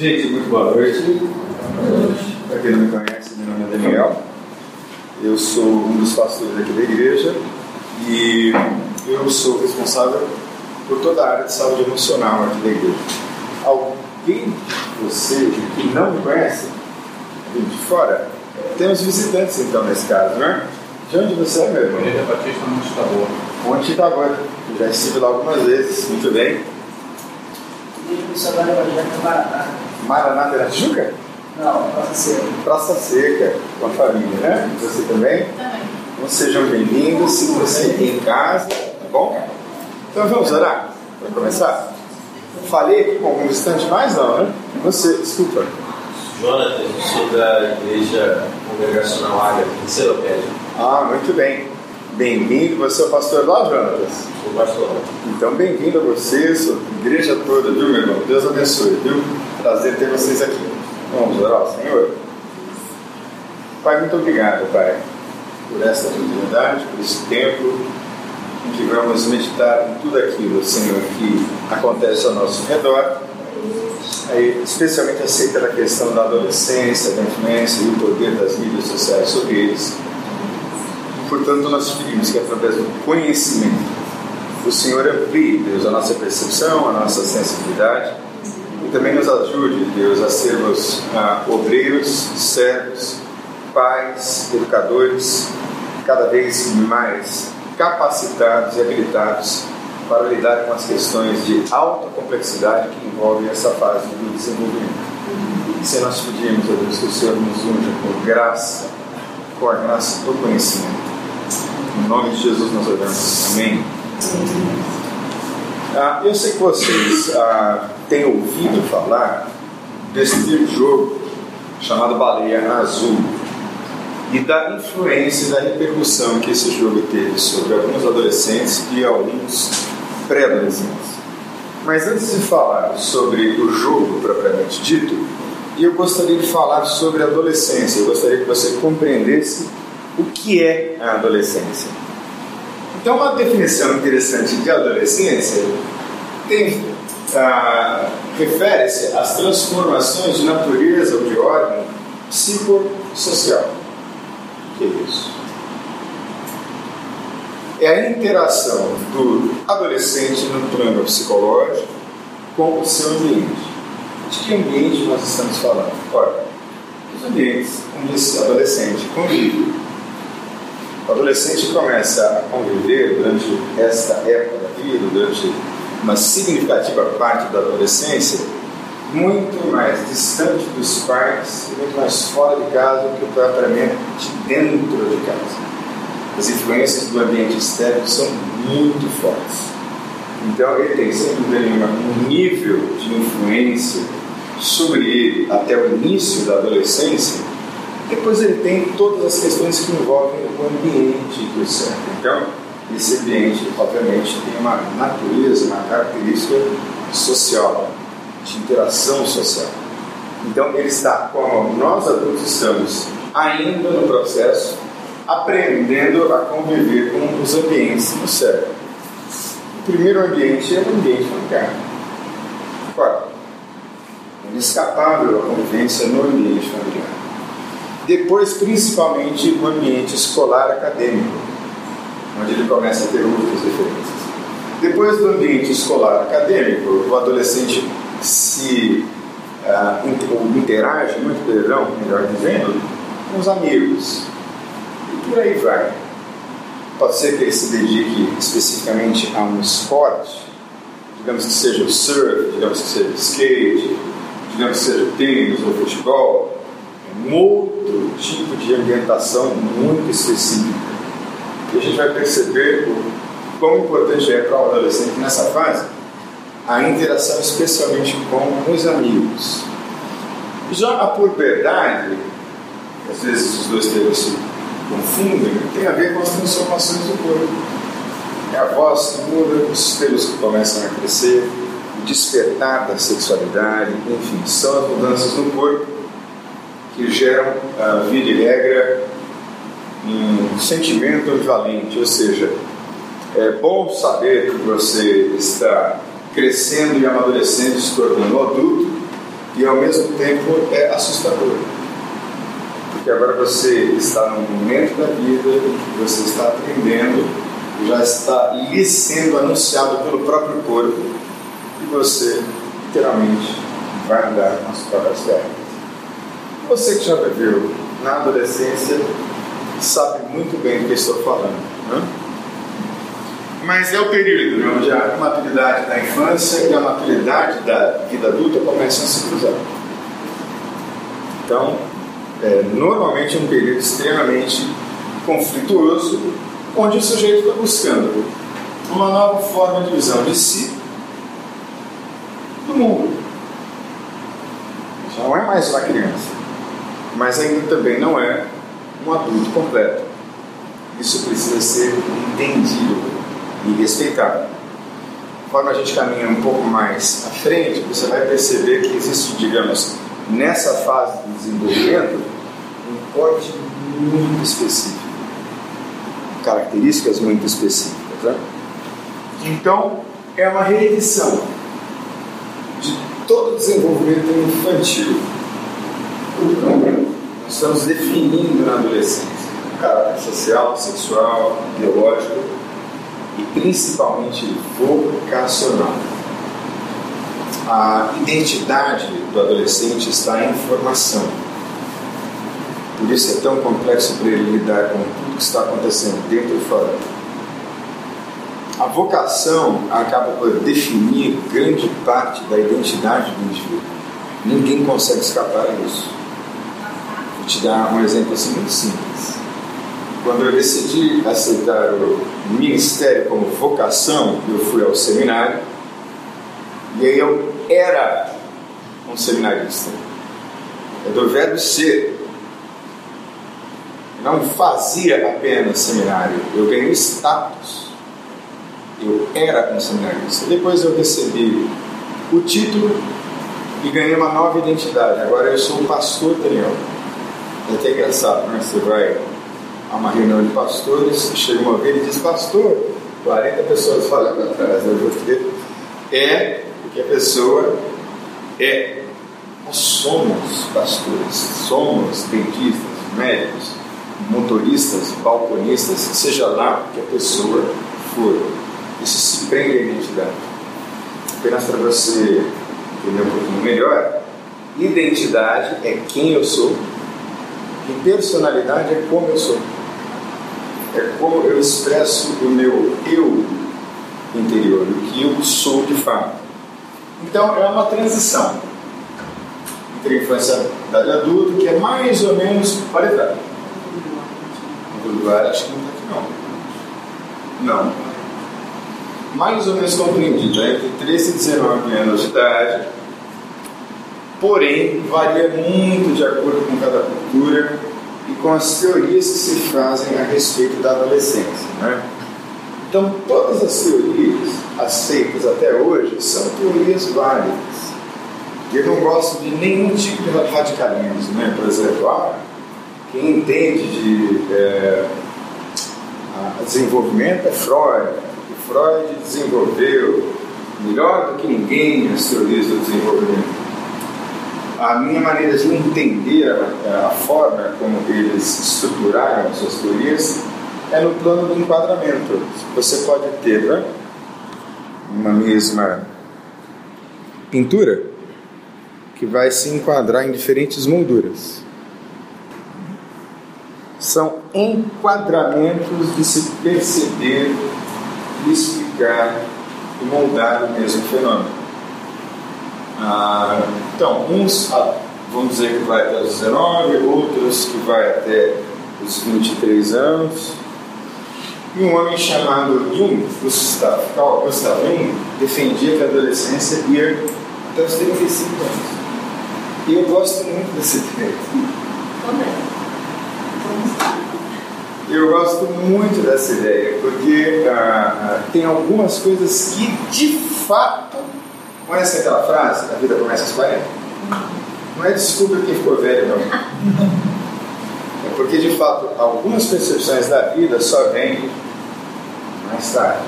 Gente, muito boa noite. Para quem não me conhece, meu nome é Daniel. Eu sou um dos pastores aqui da igreja e eu sou responsável por toda a área de saúde emocional aqui da igreja. Alguém de vocês que não me conhece, vem de fora, temos visitantes então nesse caso, né? De onde você é, meu irmão? Igreja Batista Monte Tabor. Monte Tabor. Já estive lá algumas vezes, muito bem. Igreja Missionária Evangélica Maranata. Maranata da Juca? Não, Praça Seca. Praça Seca, com a família, né? Você também? Também. Então sejam bem-vindos, se você em casa, tá bom? Então vamos orar para começar? Falei aqui com algum instante mais, não, né? Você, desculpa. Jonathan, sou da Igreja Congregacional Águia, em Seropédia. Ah, muito bem. Bem-vindo, você é o pastor lá, Jonatas? Sou pastor. Então, bem-vindo a você, sua igreja toda, viu, meu irmão? Deus abençoe, viu? Prazer ter vocês aqui. Vamos orar ao Senhor? Pai, muito obrigado, Pai, por essa oportunidade, por esse tempo em que vamos meditar em tudo aquilo, Senhor, que acontece ao nosso redor, aí, especialmente acerca da questão da adolescência, da influência e o poder das mídias sociais sobre eles. Portanto, nós pedimos que através do conhecimento o Senhor amplie, Deus, a nossa percepção, a nossa sensibilidade e também nos ajude, Deus, a sermos ah, obreiros, servos, pais, educadores, cada vez mais capacitados e habilitados para lidar com as questões de alta complexidade que envolvem essa fase do desenvolvimento. E se nós pedimos, Deus, que o Senhor nos unja com graça, com a graça do conhecimento. Em nome de Jesus nós oramos. Amém. Ah, eu sei que vocês ah, têm ouvido falar desse jogo chamado Baleia Azul e da influência e da repercussão que esse jogo teve sobre alguns adolescentes e alguns pré-adolescentes. Mas antes de falar sobre o jogo propriamente dito, eu gostaria de falar sobre a adolescência. Eu gostaria que você compreendesse o que é a adolescência. Então, uma definição interessante de adolescência tem, ah, refere-se às transformações de natureza ou de ordem psicossocial. O que é isso? É a interação do adolescente no plano psicológico com o seu ambiente. De que ambiente nós estamos falando? Ora, os ambientes onde esse adolescente convive o adolescente começa a conviver durante esta época da vida, durante uma significativa parte da adolescência, muito mais distante dos pais muito mais fora de casa do que propriamente dentro de casa. As influências do ambiente externo são muito fortes. Então ele tem, sem dúvida nenhuma, um nível de influência sobre ele até o início da adolescência depois ele tem todas as questões que envolvem o ambiente do certo. Então, esse ambiente, obviamente, tem uma natureza, uma característica social, de interação social. Então, ele está, como nós adultos estamos, ainda no processo, aprendendo a conviver com os ambientes do cérebro. O primeiro ambiente é o ambiente familiar. É inescapável a convivência no ambiente familiar. Depois, principalmente, o ambiente escolar acadêmico, onde ele começa a ter outras referências. Depois do ambiente escolar acadêmico, o adolescente se uh, interage muito, perdão, melhor dizendo, com os amigos. E por aí vai. Pode ser que ele se dedique especificamente a um esporte, digamos que seja o surf, digamos que seja o skate, digamos que seja o tênis ou futebol, um outro tipo de ambientação muito específica. E a gente vai perceber o quão importante é para o adolescente nessa fase a interação especialmente com os amigos. Já a puberdade, às vezes os dois termos se confundem, tem a ver com as transformações do corpo. É a voz que muda, os pelos que começam a crescer, o despertar da sexualidade, enfim, são as mudanças no corpo que geram, a via de regra, um sentimento ambivalente, ou seja, é bom saber que você está crescendo e amadurecendo, se tornando adulto, e ao mesmo tempo é assustador. Porque agora você está num momento da vida em que você está aprendendo, já está lhe sendo anunciado pelo próprio corpo, e você literalmente vai andar nas próprias pernas. Você que já viveu na adolescência sabe muito bem do que estou falando. Né? Mas é o período onde a maturidade da infância e a maturidade da vida adulta começam a se cruzar. Então, é, normalmente é um período extremamente conflituoso, onde o sujeito está buscando uma nova forma de visão de si, do mundo. Já não é mais uma criança, mas ainda também não é um adulto completo. Isso precisa ser entendido e respeitado. Conforme a gente caminha um pouco mais à frente, você vai perceber que existe, digamos, nessa fase de desenvolvimento, um corte muito específico, características muito específicas. Né? Então, é uma reedição de todo o desenvolvimento infantil. Estamos definindo na adolescência caráter social, sexual, biológico e principalmente vocacional. A identidade do adolescente está em formação. Por isso é tão complexo para ele lidar com tudo que está acontecendo dentro e fora. A vocação acaba por definir grande parte da identidade do indivíduo. Ninguém consegue escapar disso. Te dar um exemplo assim muito simples. Quando eu decidi aceitar o ministério como vocação, eu fui ao seminário e aí eu era um seminarista. É do verbo ser. Não fazia apenas seminário, eu ganhei status. Eu era um seminarista. Depois eu recebi o título e ganhei uma nova identidade. Agora eu sou o pastor Daniel. É até engraçado, né? Você vai a uma reunião de pastores, chega uma vez e diz, pastor, 40 pessoas falam para trás, vou ter. É o que a pessoa é. Nós somos pastores, somos dentistas, médicos, motoristas, balconistas, seja lá que a pessoa for. Isso se prende à identidade. Apenas para você entender um pouquinho melhor, identidade é quem eu sou e personalidade é como eu sou é como eu expresso o meu eu interior, o que eu sou de fato. Então é uma transição entre a infância e adulto que é mais ou menos parecida. O lugar acho que não está aqui não. Não. Mais ou menos compreendida entre 13 e 19 anos de idade, porém varia muito de acordo com cada cultura e com as teorias que se fazem a respeito da adolescência. Né? Então, todas as teorias aceitas até hoje são teorias válidas. Eu não gosto de nenhum tipo de radicalismo. Né? Por exemplo, ah, quem entende de é, desenvolvimento é Freud. O Freud desenvolveu melhor do que ninguém as teorias do desenvolvimento a minha maneira de entender a, a forma como eles estruturaram suas teorias é no plano do enquadramento. Você pode ter né, uma mesma pintura que vai se enquadrar em diferentes molduras. São enquadramentos de se perceber, explicar e moldar o mesmo fenômeno. Ah, então, uns ah, vão dizer que vai até os 19, outros que vai até os 23 anos. E um homem chamado Jung, Gustav, Carl Gustav Jung, defendia que a adolescência ia até os 35 anos. E eu gosto muito desse tempo. Eu gosto muito dessa ideia, porque ah, tem algumas coisas que de fato Conhece aquela frase? A vida começa aos 40? Não é desculpa quem ficou velho, não. É porque, de fato, algumas percepções da vida só vêm mais tarde.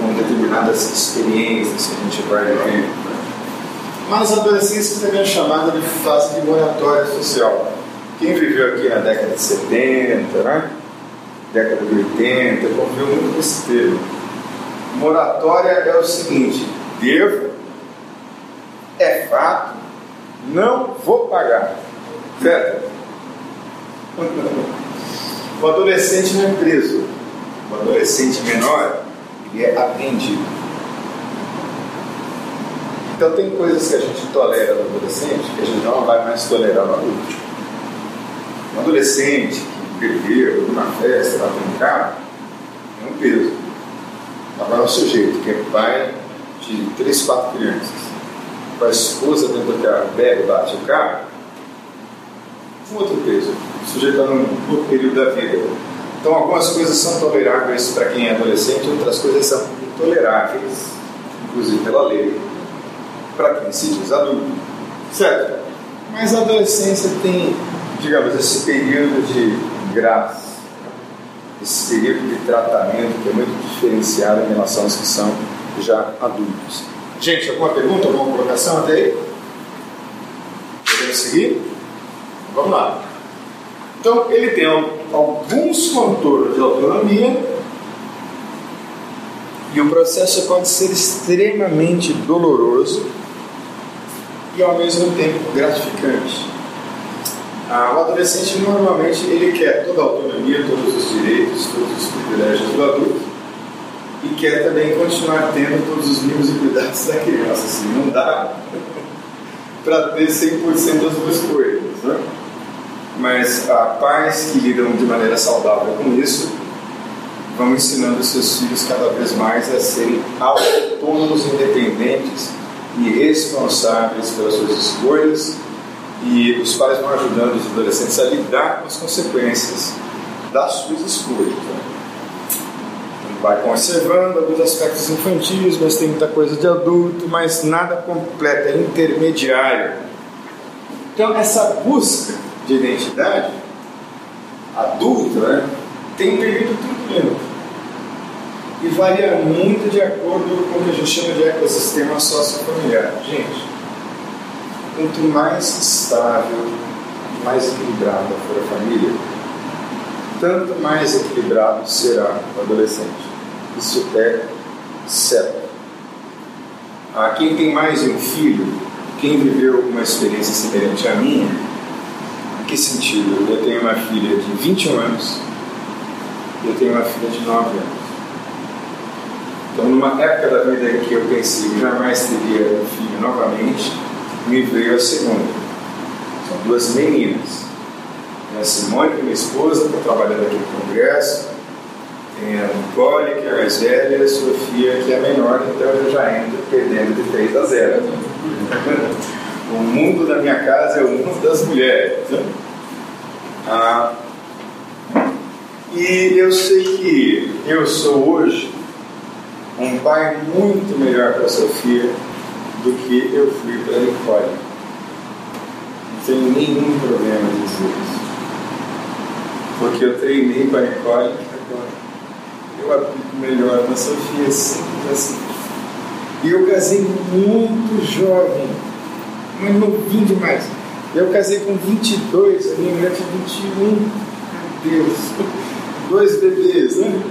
Com determinadas experiências que a gente vai vivendo. Mas a adolescência também é chamada de fase de moratória social. Quem viveu aqui na década de 70, né? década de 80, conviveu muito com esse termo. Moratória é o seguinte: devo, é fato, não vou pagar. Certo? O adolescente não é preso. O adolescente menor, ele é apreendido. Então tem coisas que a gente tolera no adolescente que a gente não vai mais tolerar no adulto. Um adolescente que bebeu numa festa, vai brincar, é um peso. Agora o sujeito que é pai de três, quatro crianças, com a esposa dentro do carro, bebe, bate o carro, um outro peso. O sujeito está num outro período da vida. Então algumas coisas são toleráveis para quem é adolescente, outras coisas são intoleráveis, inclusive pela lei, para quem se diz adulto. Certo? Mas a adolescência tem, digamos, esse período de graça, esse período de tratamento que é muito diferenciado em relação aos que são já adultos. Gente, alguma pergunta, alguma colocação até aí? Podemos seguir? Vamos lá. Então, ele tem alguns contornos de autonomia e o processo pode ser extremamente doloroso e ao mesmo tempo gratificante. Ah, o adolescente normalmente ele quer toda a autonomia, todos os direitos, todos os privilégios do adulto e quer também continuar tendo todos os mimos e cuidados da criança. Assim, não dá para ter 100% das duas coisas. Né? Mas ah, pais que lidam de maneira saudável com isso vão ensinando seus filhos cada vez mais a serem autônomos, independentes e responsáveis pelas suas escolhas e os pais vão ajudando os adolescentes a lidar com as consequências das suas escolhas. Vai conservando alguns aspectos infantis, mas tem muita coisa de adulto, mas nada completo, é intermediário. Então, essa busca de identidade adulta né, tem um período turbulento e varia muito de acordo com o que a gente chama de ecossistema sociofamiliar. Gente, quanto mais estável, mais equilibrada for a família, tanto mais equilibrado será o adolescente. Isso é certo. Ah, quem tem mais de um filho, quem viveu uma experiência semelhante à minha, em que sentido? Eu tenho uma filha de 21 anos e eu tenho uma filha de 9 anos. Então, numa época da vida em que eu pensei que jamais teria um filho novamente, me veio a segunda. São duas meninas. A Simone, que é minha esposa, está trabalhando aqui no Congresso. Tem a Nicole, que é mais velha, e a Sofia, que é menor, então eu já entro perdendo de 3 a 0. o mundo da minha casa é o mundo das mulheres. Né? Ah, e eu sei que eu sou hoje um pai muito melhor para a Sofia do que eu fui para a Nicole. Tenho nenhum problema em dizer isso. Porque eu treinei com a Nicole agora. Eu aplico melhor na Sofia, simples assim. E eu casei muito jovem, mas novinho demais. Eu casei com 22, a minha mulher tinha 21. Meu Deus, dois bebês, né?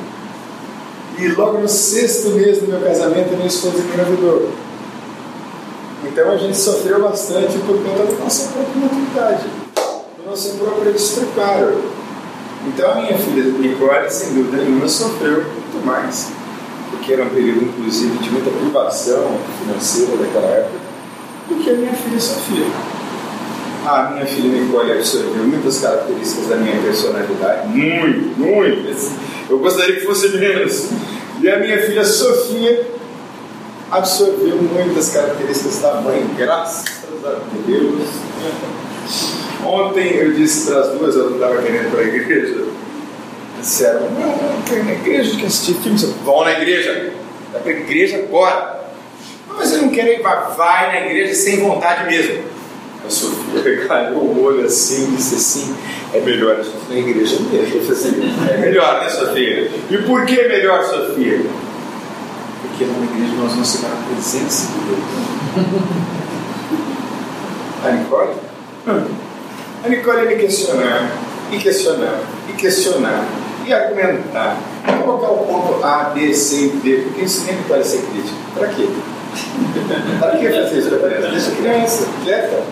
E logo no sexto mês do meu casamento, minha esposa engravidou. Então a gente sofreu bastante por conta da nossa própria maturidade, do nosso próprio despreparo. Então a minha filha Nicole, sem dúvida nenhuma, sofreu muito mais, porque era um período, inclusive, de muita privação financeira daquela época, do que a minha filha Sofia. A minha filha Nicole absorveu muitas características da minha personalidade, muito, muito. Eu gostaria que fosse menos. E a minha filha Sofia absorveu muitas características da mãe, graças a Deus. Ontem eu disse para as duas, eu não estava querendo ir para a igreja. Disseram, não, não quero ir na igreja, que assistir filme. Vão na igreja, vai para a igreja agora. Mas eu não quero ir, vai, na igreja sem vontade mesmo. A Sofia regalhou o olho assim, disse assim: é melhor a gente ir na igreja mesmo. Eu assim, é melhor, né, Sofia? E por que melhor, Sofia? Porque na igreja nós vamos chegar na presença de Deus. A Nicole? Hum. A Nicole me questionar, e questionar, e questionar, e argumentar, e colocar o ponto A, B, C e D, porque isso nem pode ser crítico. Para quê? Para que fazer isso para criança? Deixa a criança, quieta.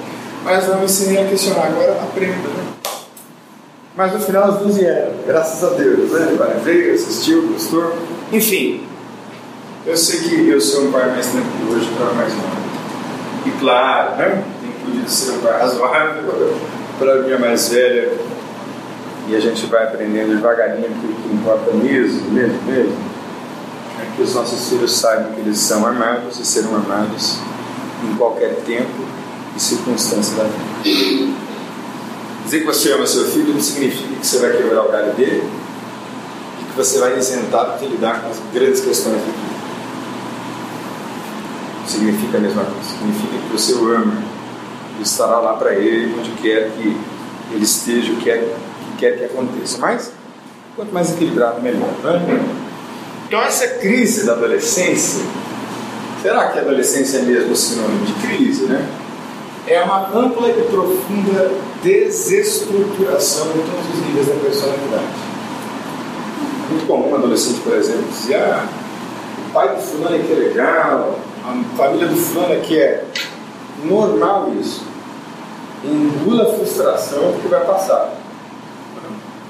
Mas não me ensinei a questionar, agora aprenda. Né? Mas no final as duas vieram, graças a Deus. Né? Veio, assistiu, gostou. Enfim, eu sei que eu sou um pai mais tranquilo hoje para mais novo. E claro, né? tem podido ser um pai razoável para a minha mais velha. E a gente vai aprendendo devagarinho que o que importa mesmo, mesmo, mesmo, é que os nossos filhos saibam que eles são amados e serão amados em qualquer tempo e circunstância da vida. Dizer que você ama seu filho não significa que você vai quebrar o galho dele e que você vai isentar de lidar com as grandes questões da vida. Significa a mesma coisa. Significa que você o ama e estará lá para ele onde quer que ele esteja, o que quer, que quer que aconteça. Mas, quanto mais equilibrado, melhor. Né? Então, essa crise da adolescência, será que a adolescência é mesmo sinônimo de crise, né? É uma ampla e profunda desestruturação de todos os níveis da personalidade. Muito comum um adolescente, por exemplo, dizer: ah, o pai do fulano é que é legal, a família do fulano que é normal isso. Engula a frustração porque vai passar.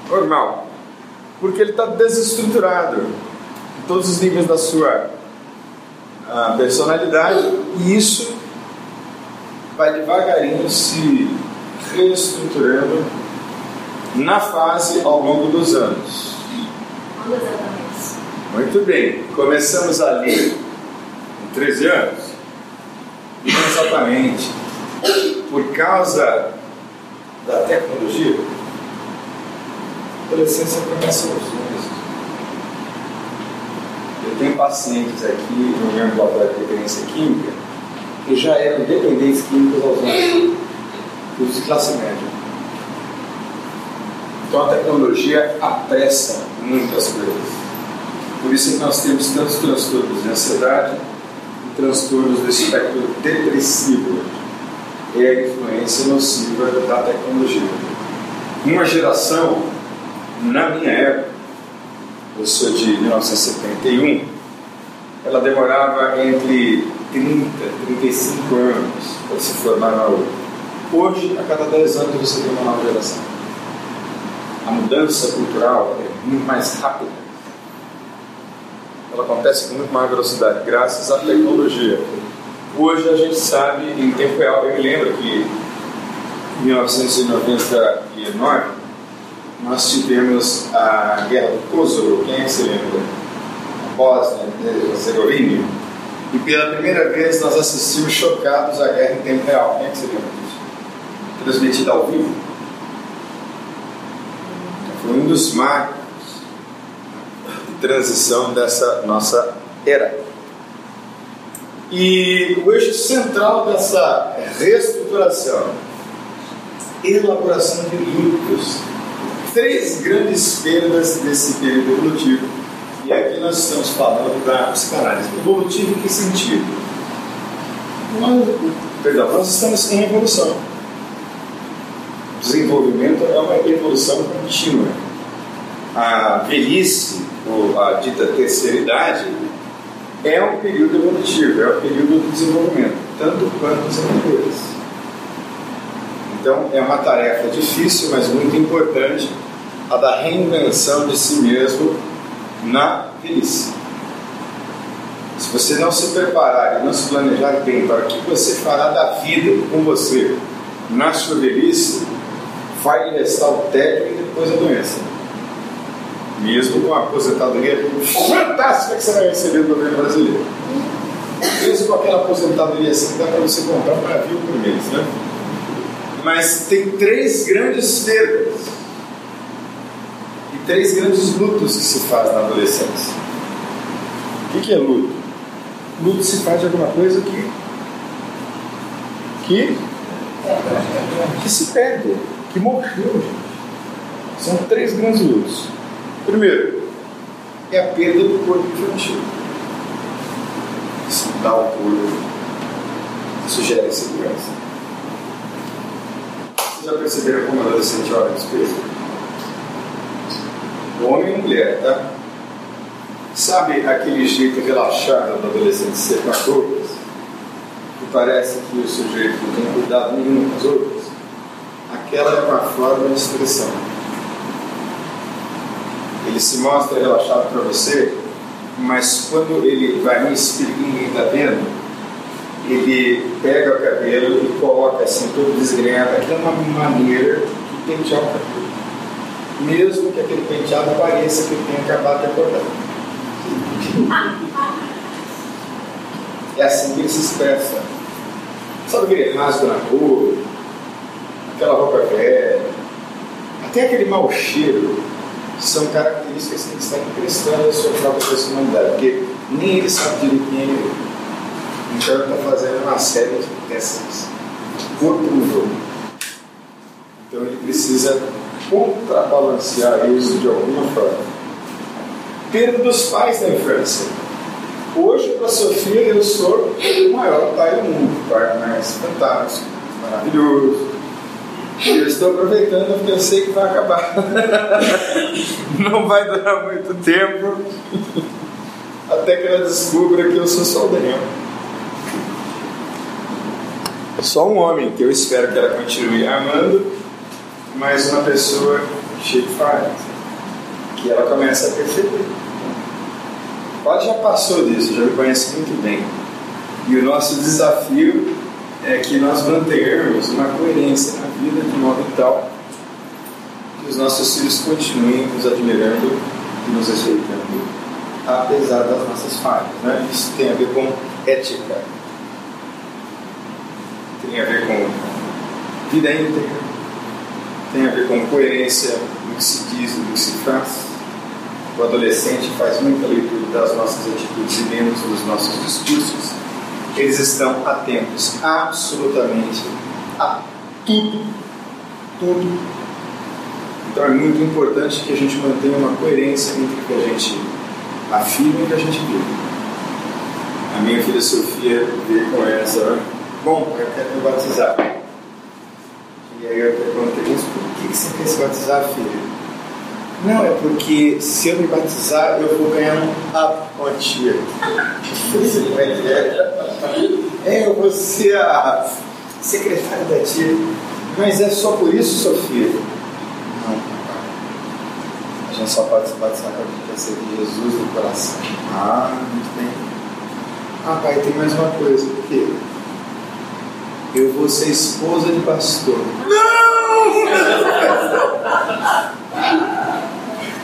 Normal. Porque ele está desestruturado em todos os níveis da sua uh, personalidade e isso vai devagarinho se reestruturando na fase ao longo dos anos. Muito bem, começamos ali 13 anos. Não exatamente. Por causa da tecnologia, a adolescência começa aos dois. Eu tenho pacientes aqui no meu laboratório de referência química que já eram dependentes químicos aos anos, os de classe média. Então a tecnologia apressa muitas coisas. Por isso que nós temos tantos transtornos de ansiedade transtornos do espectro depressivo. É a influência nociva da tecnologia. Uma geração, na minha época, eu sou de 1971, ela demorava entre 30, 35 anos para se formar na outra. Hoje, a cada 10 anos você tem uma nova geração. A mudança cultural é muito mais rápida. Ela acontece com muito mais velocidade, graças à tecnologia. Hoje a gente sabe em tempo real. Eu me lembro que em 1999 nós tivemos a guerra do Kosovo. Quem é que se lembra? A Bósnia, Herzegovina e pela primeira vez nós assistimos chocados à guerra em tempo real. Quem é que se lembra disso? Transmitida ao vivo. Foi um dos marcos transição dessa nossa era. E o eixo central dessa reestruturação, elaboração de lutos, três grandes perdas desse período evolutivo e aqui nós estamos falando da psicanálise. Evolutivo em que sentido? Nós, perdão, nós estamos em evolução. Desenvolvimento é uma evolução contínua. A velhice, a dita terceira idade, é um período evolutivo, é um período de desenvolvimento, tanto quanto os anteriores. Então, é uma tarefa difícil, mas muito importante, a da reinvenção de si mesmo na velhice. Se você não se preparar e não se planejar bem para o que você fará da vida com você na sua velhice, vai restar o tédio e depois a doença. Mesmo com a aposentadoria fantástica que você vai receber do governo brasileiro. Mesmo com aquela aposentadoria assim dá para você comprar um navio por mês, né? Mas tem três grandes perdas três grandes lutos que se faz na adolescência. O que é luto? Luto se faz de alguma coisa que que que se perde, que morreu. São três grandes lutos. Primeiro, é a perda do corpo infantil. Isso dá o corpo, isso gera insegurança. já perceberam como adolescente olha no espelho? Homem e mulher, tá? Sabe aquele jeito relaxado do adolescente ser com as outras? Que parece que o sujeito não tem cuidado nenhum com as outras? Aquela é uma forma de expressão. Ele se mostra relaxado para você, mas quando ele vai no espelho e está vendo, ele pega o cabelo e coloca assim, todo desgrenhado. É uma maneira de pentear o cabelo. Mesmo que aquele penteado pareça que tenha acabado de acordar. É assim que ele se expressa. Sabe aquele rasgo na rua, aquela roupa velha, até aquele mau cheiro, são características que estão emprestando a sua própria personalidade, porque nem ele sabe direito quem é ele. Então ele está fazendo uma série de testes por jogo. Então ele precisa contrabalancear isso de alguma forma. Perda dos pais da infância. Hoje, para Sofia, eu sou o maior pai do mundo, o pai mais fantástico, maravilhoso. Eu estou aproveitando porque eu sei que vai acabar. Não vai durar muito tempo até que ela descubra que eu sou só o Daniel. Só um homem que eu espero que ela continue amando, mas uma pessoa cheia de falhas, que ela começa a perceber. Ela já passou disso, já me conhece muito bem. E o nosso desafio é que nós mantenhamos uma coerência vida de modo tal que os nossos filhos continuem nos admirando e nos respeitando, apesar das nossas falhas. Né? Isso tem a ver com ética, tem a ver com vida íntegra, tem a ver com coerência do que se diz e do que se faz. O adolescente faz muita leitura das nossas atitudes e menos dos nossos discursos. Eles estão atentos absolutamente a tudo. Tudo. Então é muito importante que a gente mantenha uma coerência entre o que a gente afirma e o que a gente vive. A minha filha Sofia veio com essa, bom, eu quero me batizar. E aí eu perguntei, mas por que você quer se batizar, filha? Não, é porque se eu me batizar, eu vou ganhar um tia. É, eu vou ser a secretária da tia. Mas é só por isso, Sofia? Não, A gente só pode se batizar quando a gente receber Jesus no coração. Ah, muito bem. Ah, pai, tem mais uma coisa. O quê? Eu vou ser esposa de pastor. Não!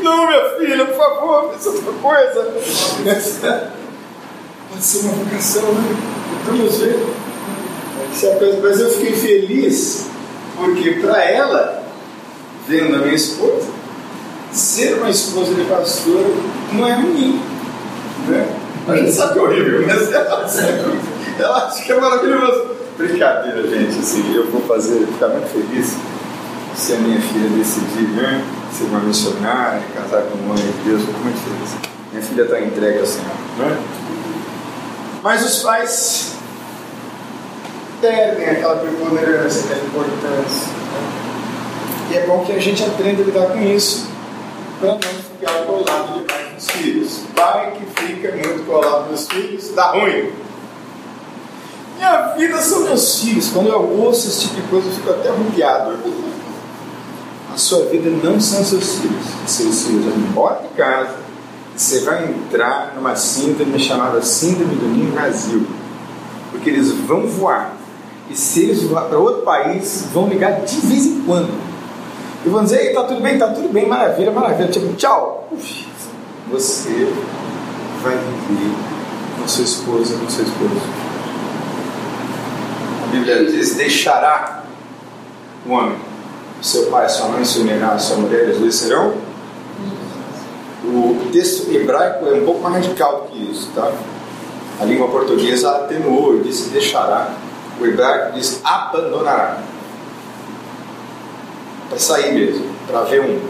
Não, minha filha, por favor, pensa outra coisa. Pode ser uma vocação, né? Vamos ver. É mas eu fiquei feliz porque para ela, vendo a minha esposa, ser uma esposa de pastor não é ruim. Né? A gente sabe que é horrível, mas ela, ela acha que é maravilhoso. Brincadeira, gente, assim, eu vou fazer, ficar muito feliz se a minha filha decidir né, ser uma missionária, casar com um homem de Deus, eu muito feliz. Minha filha está entregue ao Senhor. Né? Mas os pais perdem aquela preponderância, aquela importância. Né? E é bom que a gente aprenda a lidar com isso, para não ficar colado demais nos filhos. Pai que fica muito colado nos filhos, dá ruim. Minha vida são meus filhos. Quando eu ouço esse tipo de coisa, eu fico até arrupiado. A sua vida não são seus filhos. Seus filhos vão embora de casa. Você vai entrar numa síndrome chamada Síndrome do Ninho Vazio. Porque eles vão voar. E se eles para outro país, vão ligar de vez em quando. E vão dizer: tá tudo bem, tá tudo bem, maravilha, maravilha. Tipo, tchau. Você vai viver com sua esposa, com seu esposo. A Bíblia diz: deixará o homem seu pai, sua mãe se unirão a sua mulher, os dois serão. O texto hebraico é um pouco mais radical do que isso, tá? A língua portuguesa atenuou e disse deixará. O hebraico diz abandonará. Para sair mesmo, para ver um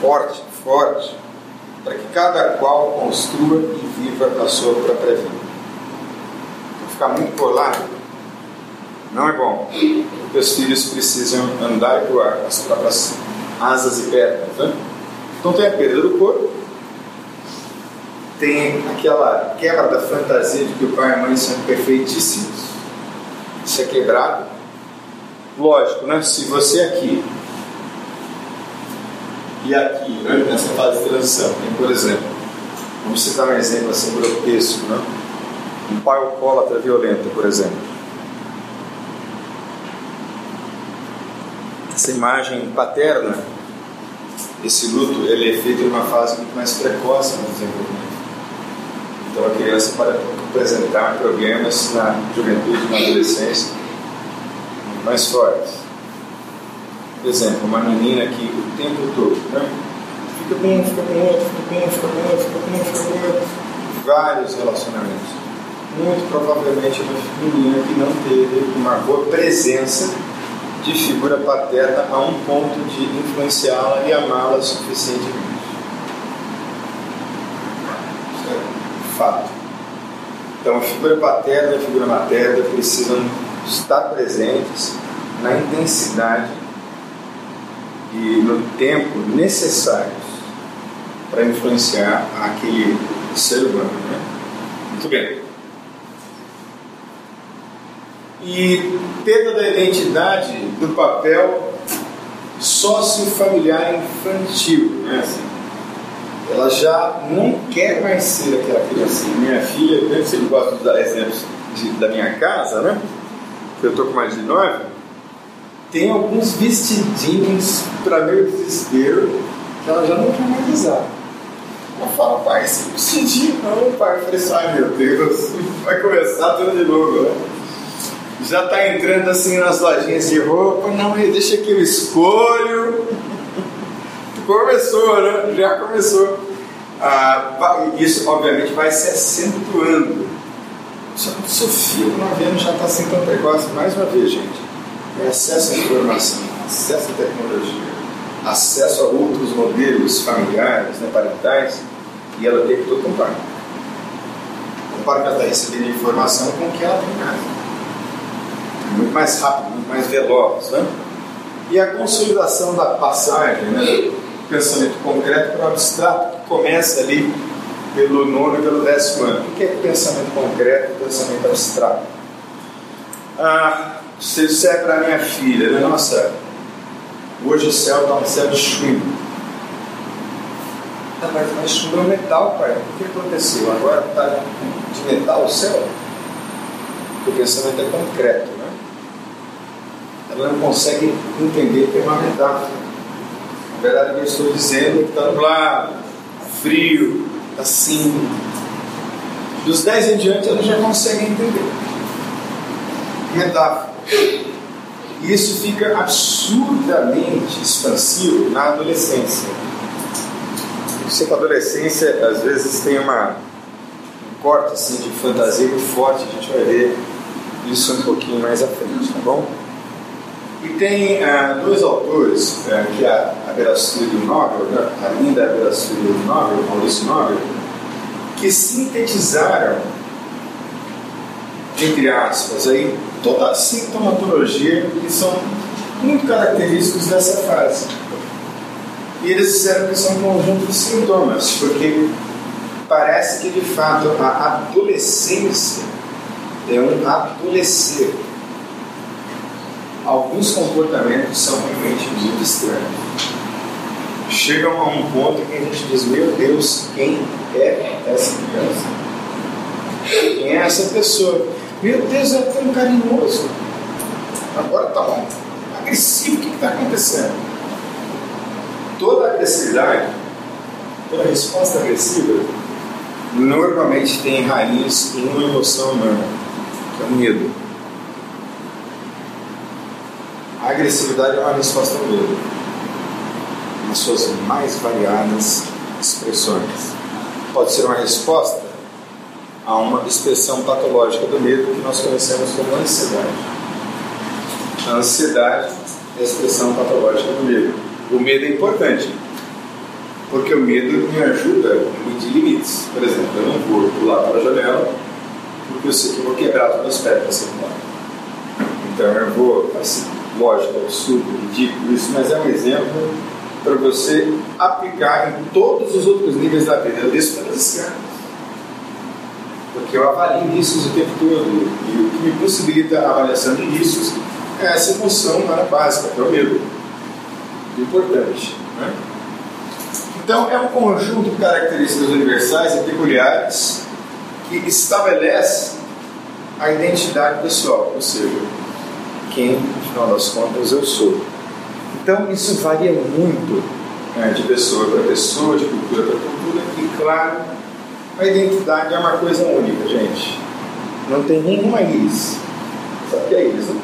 forte, forte, para que cada qual construa e viva a sua própria vida. Para ficar muito colado, Não é bom. Porque os filhos precisam andar e voar com as próprias asas e pernas. Né? Então tem a perda do corpo, tem aquela quebra da fantasia de que o pai e a mãe são perfeitíssimos. Isso é quebrado. Lógico, né? Se você aqui e aqui, né? nessa fase de transição, tem, por exemplo, vamos citar um exemplo assim grotesco, né? Um pai alcoólatra violento, por exemplo. Essa imagem paterna, esse luto, ele é feito em uma fase muito mais precoce no desenvolvimento. Então a criança pode apresentar problemas na juventude, na adolescência, mais fortes. Por exemplo, uma menina que o tempo todo né, fica com um, fica com outro, fica com um, fica com outro, fica com um, fica com outro, vários relacionamentos. Muito provavelmente uma menina que não teve uma boa presença de figura paterna a um ponto de influenciá-la e amá-la suficientemente. fato. Então, a figura paterna e a figura materna precisam estar presentes na intensidade e no tempo necessários para influenciar aquele ser humano. Né? Muito bem. E perda da identidade do papel sócio-familiar infantil. Né? Ela já não quer mais ser aquela criancinha. Minha filha, eu sempre gosto de dar exemplos de, da minha casa, né? Eu estou com mais de nove. Tem alguns vestidinhos para meu desespero que ela já não quer mais usar. Ela fala, pai, esse vestidinho não, pai. Eu falei assim, ai meu Deus, vai começar tudo de novo, né? Já está entrando assim nas lojinhas de roupa, não, deixa que eu escolho. Começou, né? Já começou. Ah, isso, obviamente, vai se acentuando. Só que Sofia, uma vez, já está assim tão precoce. Mais uma vez, gente. É acesso à informação, acesso à tecnologia, acesso a outros modelos familiares, né, parentais, e ela tem tudo comparar. Compara que ela está recebendo informação com o que ela tem em casa. É muito mais rápido, muito mais veloz. Né? E a consolidação da passagem, né? Pensamento concreto para o abstrato, que começa ali pelo nono e pelo décimo ano. O que é pensamento concreto e pensamento abstrato? Ah, se isso é para minha filha, né? Nossa, hoje o céu está um céu de chumbo. Ah, mas, mas chumbo é metal, pai. O que aconteceu? Agora está de metal o céu? Porque o pensamento é concreto, né? Ela não consegue entender que é uma metáfora. Na verdade, eu estou dizendo que está nublado, frio, assim. Dos 10 em diante, ela já consegue entender. Metáfora. E isso fica absurdamente expansivo na adolescência. Você com a adolescência, às vezes, tem uma, um corte assim, de fantasia muito forte, a gente vai ver isso um pouquinho mais à frente, tá bom? E tem ah, dois autores, eh, que é a Vera Studio Nobel, né, a linda Vera Studio Nobel, Maurício Nobel, que sintetizaram, entre aspas, aí, toda a sintomatologia que são muito característicos dessa fase. E eles disseram que são um conjunto de sintomas, porque parece que de fato a adolescência é um adolescer alguns comportamentos são realmente muito estranhos. Chegam a um ponto que a gente diz: Meu Deus, quem é essa criança? Quem é essa pessoa? Meu Deus, é tão carinhoso. Agora está bom. Agressivo, o que está acontecendo? Toda agressividade, toda resposta agressiva, normalmente tem raiz em uma emoção humana, que é o medo. A agressividade é uma resposta ao medo, nas suas mais variadas expressões. Pode ser uma resposta a uma expressão patológica do medo que nós conhecemos como ansiedade. A ansiedade é a expressão patológica do medo. O medo é importante, porque o medo me ajuda a medir limites. Por exemplo, eu não vou pular para a janela porque eu sei que eu vou quebrar os meus pés para ser Então eu vou, assim, lógico, é absurdo, ridículo isso, mas é um exemplo para você aplicar em todos os outros níveis da vida. Eu desço pelas escadas. Porque eu avalio riscos o tempo todo. E o que me possibilita a avaliação de riscos é essa emoção humana básica, que é o medo. Importante. Né? Então, é um conjunto de características universais e peculiares que estabelece a identidade pessoal, ou seja, quem, afinal das contas, eu sou. Então, isso varia muito né, de pessoa para pessoa, de cultura para cultura, e, claro, a identidade é uma coisa única, gente. Não tem nenhuma íris. Sabe o que é íris, né?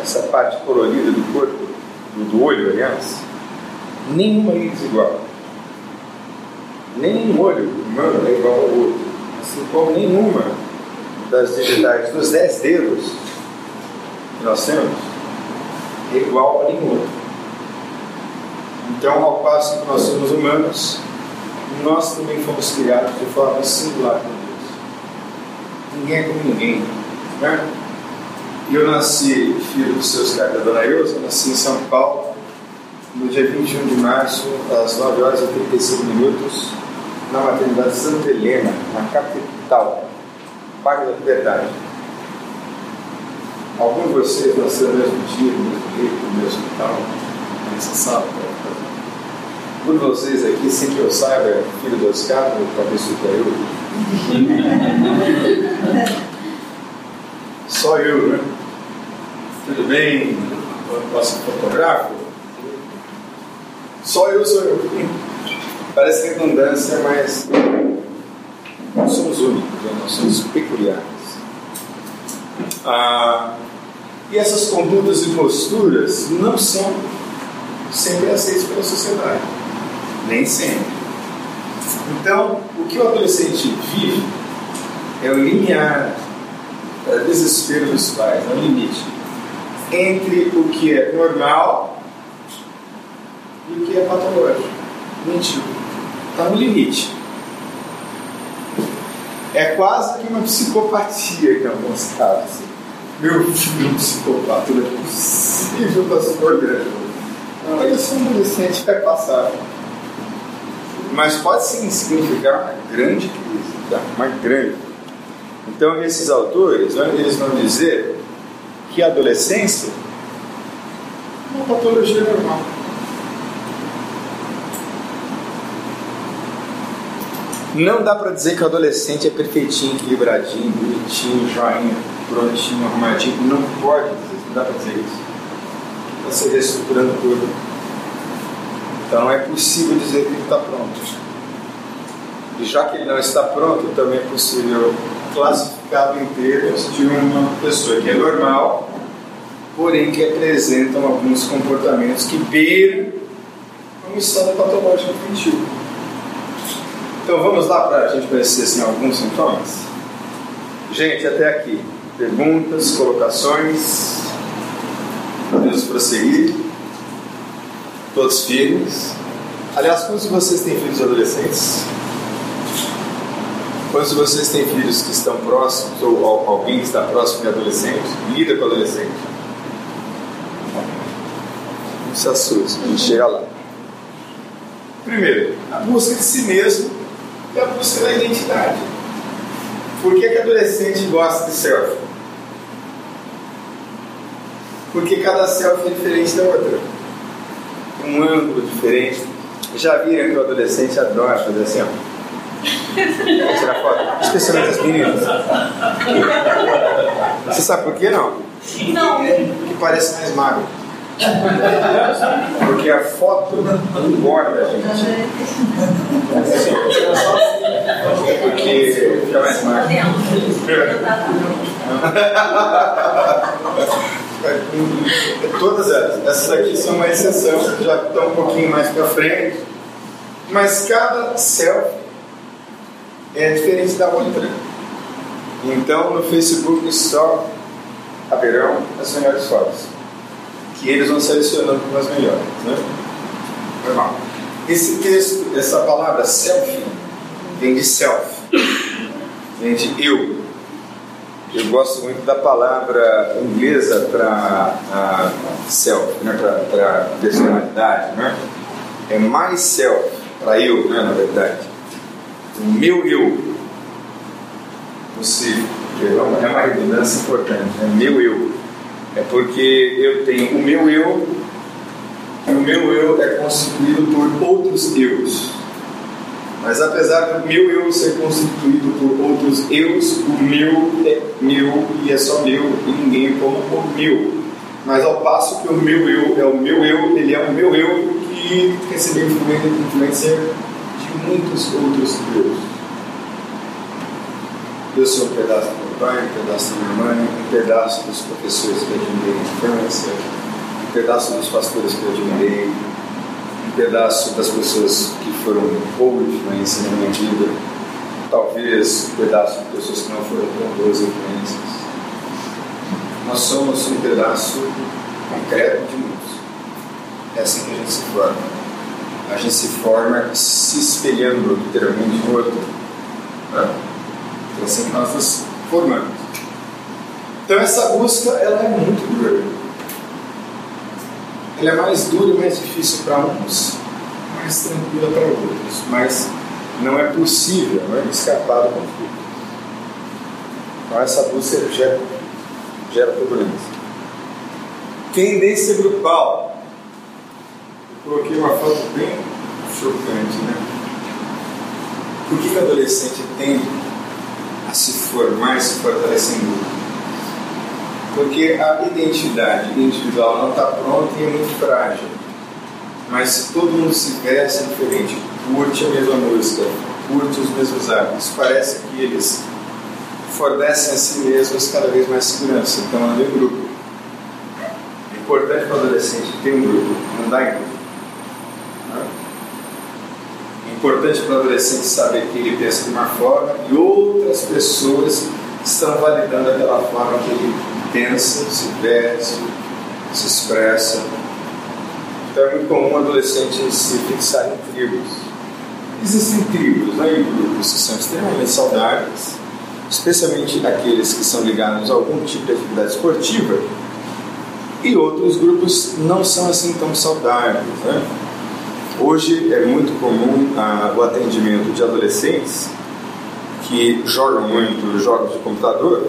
Essa parte colorida do corpo, do olho, aliás, nenhuma íris igual. Nenhum olho humano é igual ao outro. Assim como nenhuma das digitais dos dez dedos temos é igual a nenhum outro. Então, ao passo que nós somos humanos, nós também fomos criados de forma singular por Deus. Ninguém é como ninguém. Né? Eu nasci filho dos seus caras da Dona Eusa, nasci em São Paulo, no dia 21 de março, às 9 horas e 35 minutos, na maternidade Santa Helena, na capital, Parque da Liberdade. Alguns de vocês nasceram no mesmo dia, no mesmo jeito, no mesmo hospital, nessa sala. Um de vocês aqui, sem que eu saiba, é filho do Oscar, ou talvez eu. Só eu, né? Tudo bem? Posso fotográfico? Só eu sou eu. Parece redundância, mas nós somos únicos, né? nós somos peculiares. Ah, e essas condutas e posturas não são sempre aceitas pela sociedade. Nem sempre. Então, o que o adolescente vive é o limiar, é o desespero dos pais, é o limite entre o que é normal e o que é patológico. Mentiu. Está no limite. É quase que uma psicopatia em alguns casos. Meu filho é um psicopata, não é possível estar se olhando. Não, isso um adolescente vai passar. Mas pode sim significar uma grande crise, tá? uma grande. Então, esses autores, né, eles vão dizer que a adolescência é uma patologia normal. Não dá para dizer que o adolescente é perfeitinho, equilibradinho, bonitinho, joinha, prontinho, arrumadinho. Não pode não dá para dizer isso. Está se reestruturando tudo. Então é possível dizer que ele está pronto. E já que ele não está pronto, também é possível classificá-lo termos de uma pessoa que é normal, porém que apresentam alguns comportamentos que beiram um estado patológico infantil. Então vamos lá para a gente conhecer assim, alguns sintomas? Gente, até aqui. Perguntas, colocações. Podemos prosseguir. Todos firmes. Aliás, quantos de vocês têm filhos adolescentes? Quantos de vocês têm filhos que estão próximos, ou alguém que está próximo de adolescente, lida com adolescente? Não se assuste, a chega lá. Primeiro, a busca de si mesmo e a busca da identidade. Por que, que adolescente gosta de selfie? Porque cada selfie é diferente da outra. Um ângulo diferente. Já viram que o adolescente adora fazer assim, ó. Tirar foto. Especialmente as meninas. Você sabe por que não? Não. Porque parece mais magro. Porque a foto engorda a gente. Porque fica mais magro. Todas elas. Essas aqui são uma exceção, já estão um pouquinho mais para frente. Mas cada selfie é diferente da outra. Então no Facebook só haverão as melhores fotos. Que eles vão selecionando as melhores. Né? Normal. Esse texto, essa palavra selfie, vem de self, vem de eu. Eu gosto muito da palavra inglesa para self, né? para personalidade. Né? É myself, para eu, né? na verdade. O meu eu. Você, é uma redundância importante, é meu eu. É porque eu tenho o meu eu e o meu eu é constituído por outros eus. Mas apesar do meu eu ser constituído por outros eus, o meu é meu e é só meu e ninguém como o meu. Mas ao passo que o meu eu é o meu eu, ele é o meu eu que recebeu influência de muitos outros eus. Eu sou um pedaço do meu pai, um pedaço da minha mãe, um pedaço dos professores que eu admirei na infância, um pedaço dos pastores que eu admirei, pedaço das pessoas que foram boa influência na minha vida, talvez um pedaço de pessoas que não foram tão boas influências. Nós somos um pedaço concreto de muitos. É assim que a gente se forma. A gente se forma se espelhando literalmente no outro. Né? É assim nós nos formamos. Então essa busca ela é muito dura ela é mais dura e mais difícil para uns, mais tranquila para outros, mas não é possível não é, escapar do conflito. Então essa busca gera, gera turbulência. Tendência grupal. Eu coloquei uma foto bem chocante, né? Por que, que o adolescente tende a se formar e se fortalecer em grupo? Porque a identidade individual não está pronta e é muito frágil. Mas se todo mundo se veste diferente, curte a mesma música, curte os mesmos hábitos, parece que eles fornecem a si mesmos cada vez mais segurança. Então anda em grupo. É importante para o adolescente ter um grupo, andar em grupo. É importante para o adolescente saber que ele pensa de uma forma e outras pessoas estão validando aquela forma que ele pensa, se veste, se expressa. Então é muito comum um adolescente se fixar em tribos. Existem tribos, né, grupos que são extremamente saudáveis, especialmente aqueles que são ligados a algum tipo de atividade esportiva, e outros grupos não são assim tão saudáveis. Né? Hoje é muito comum ah, o atendimento de adolescentes que jogam muito jogos de computador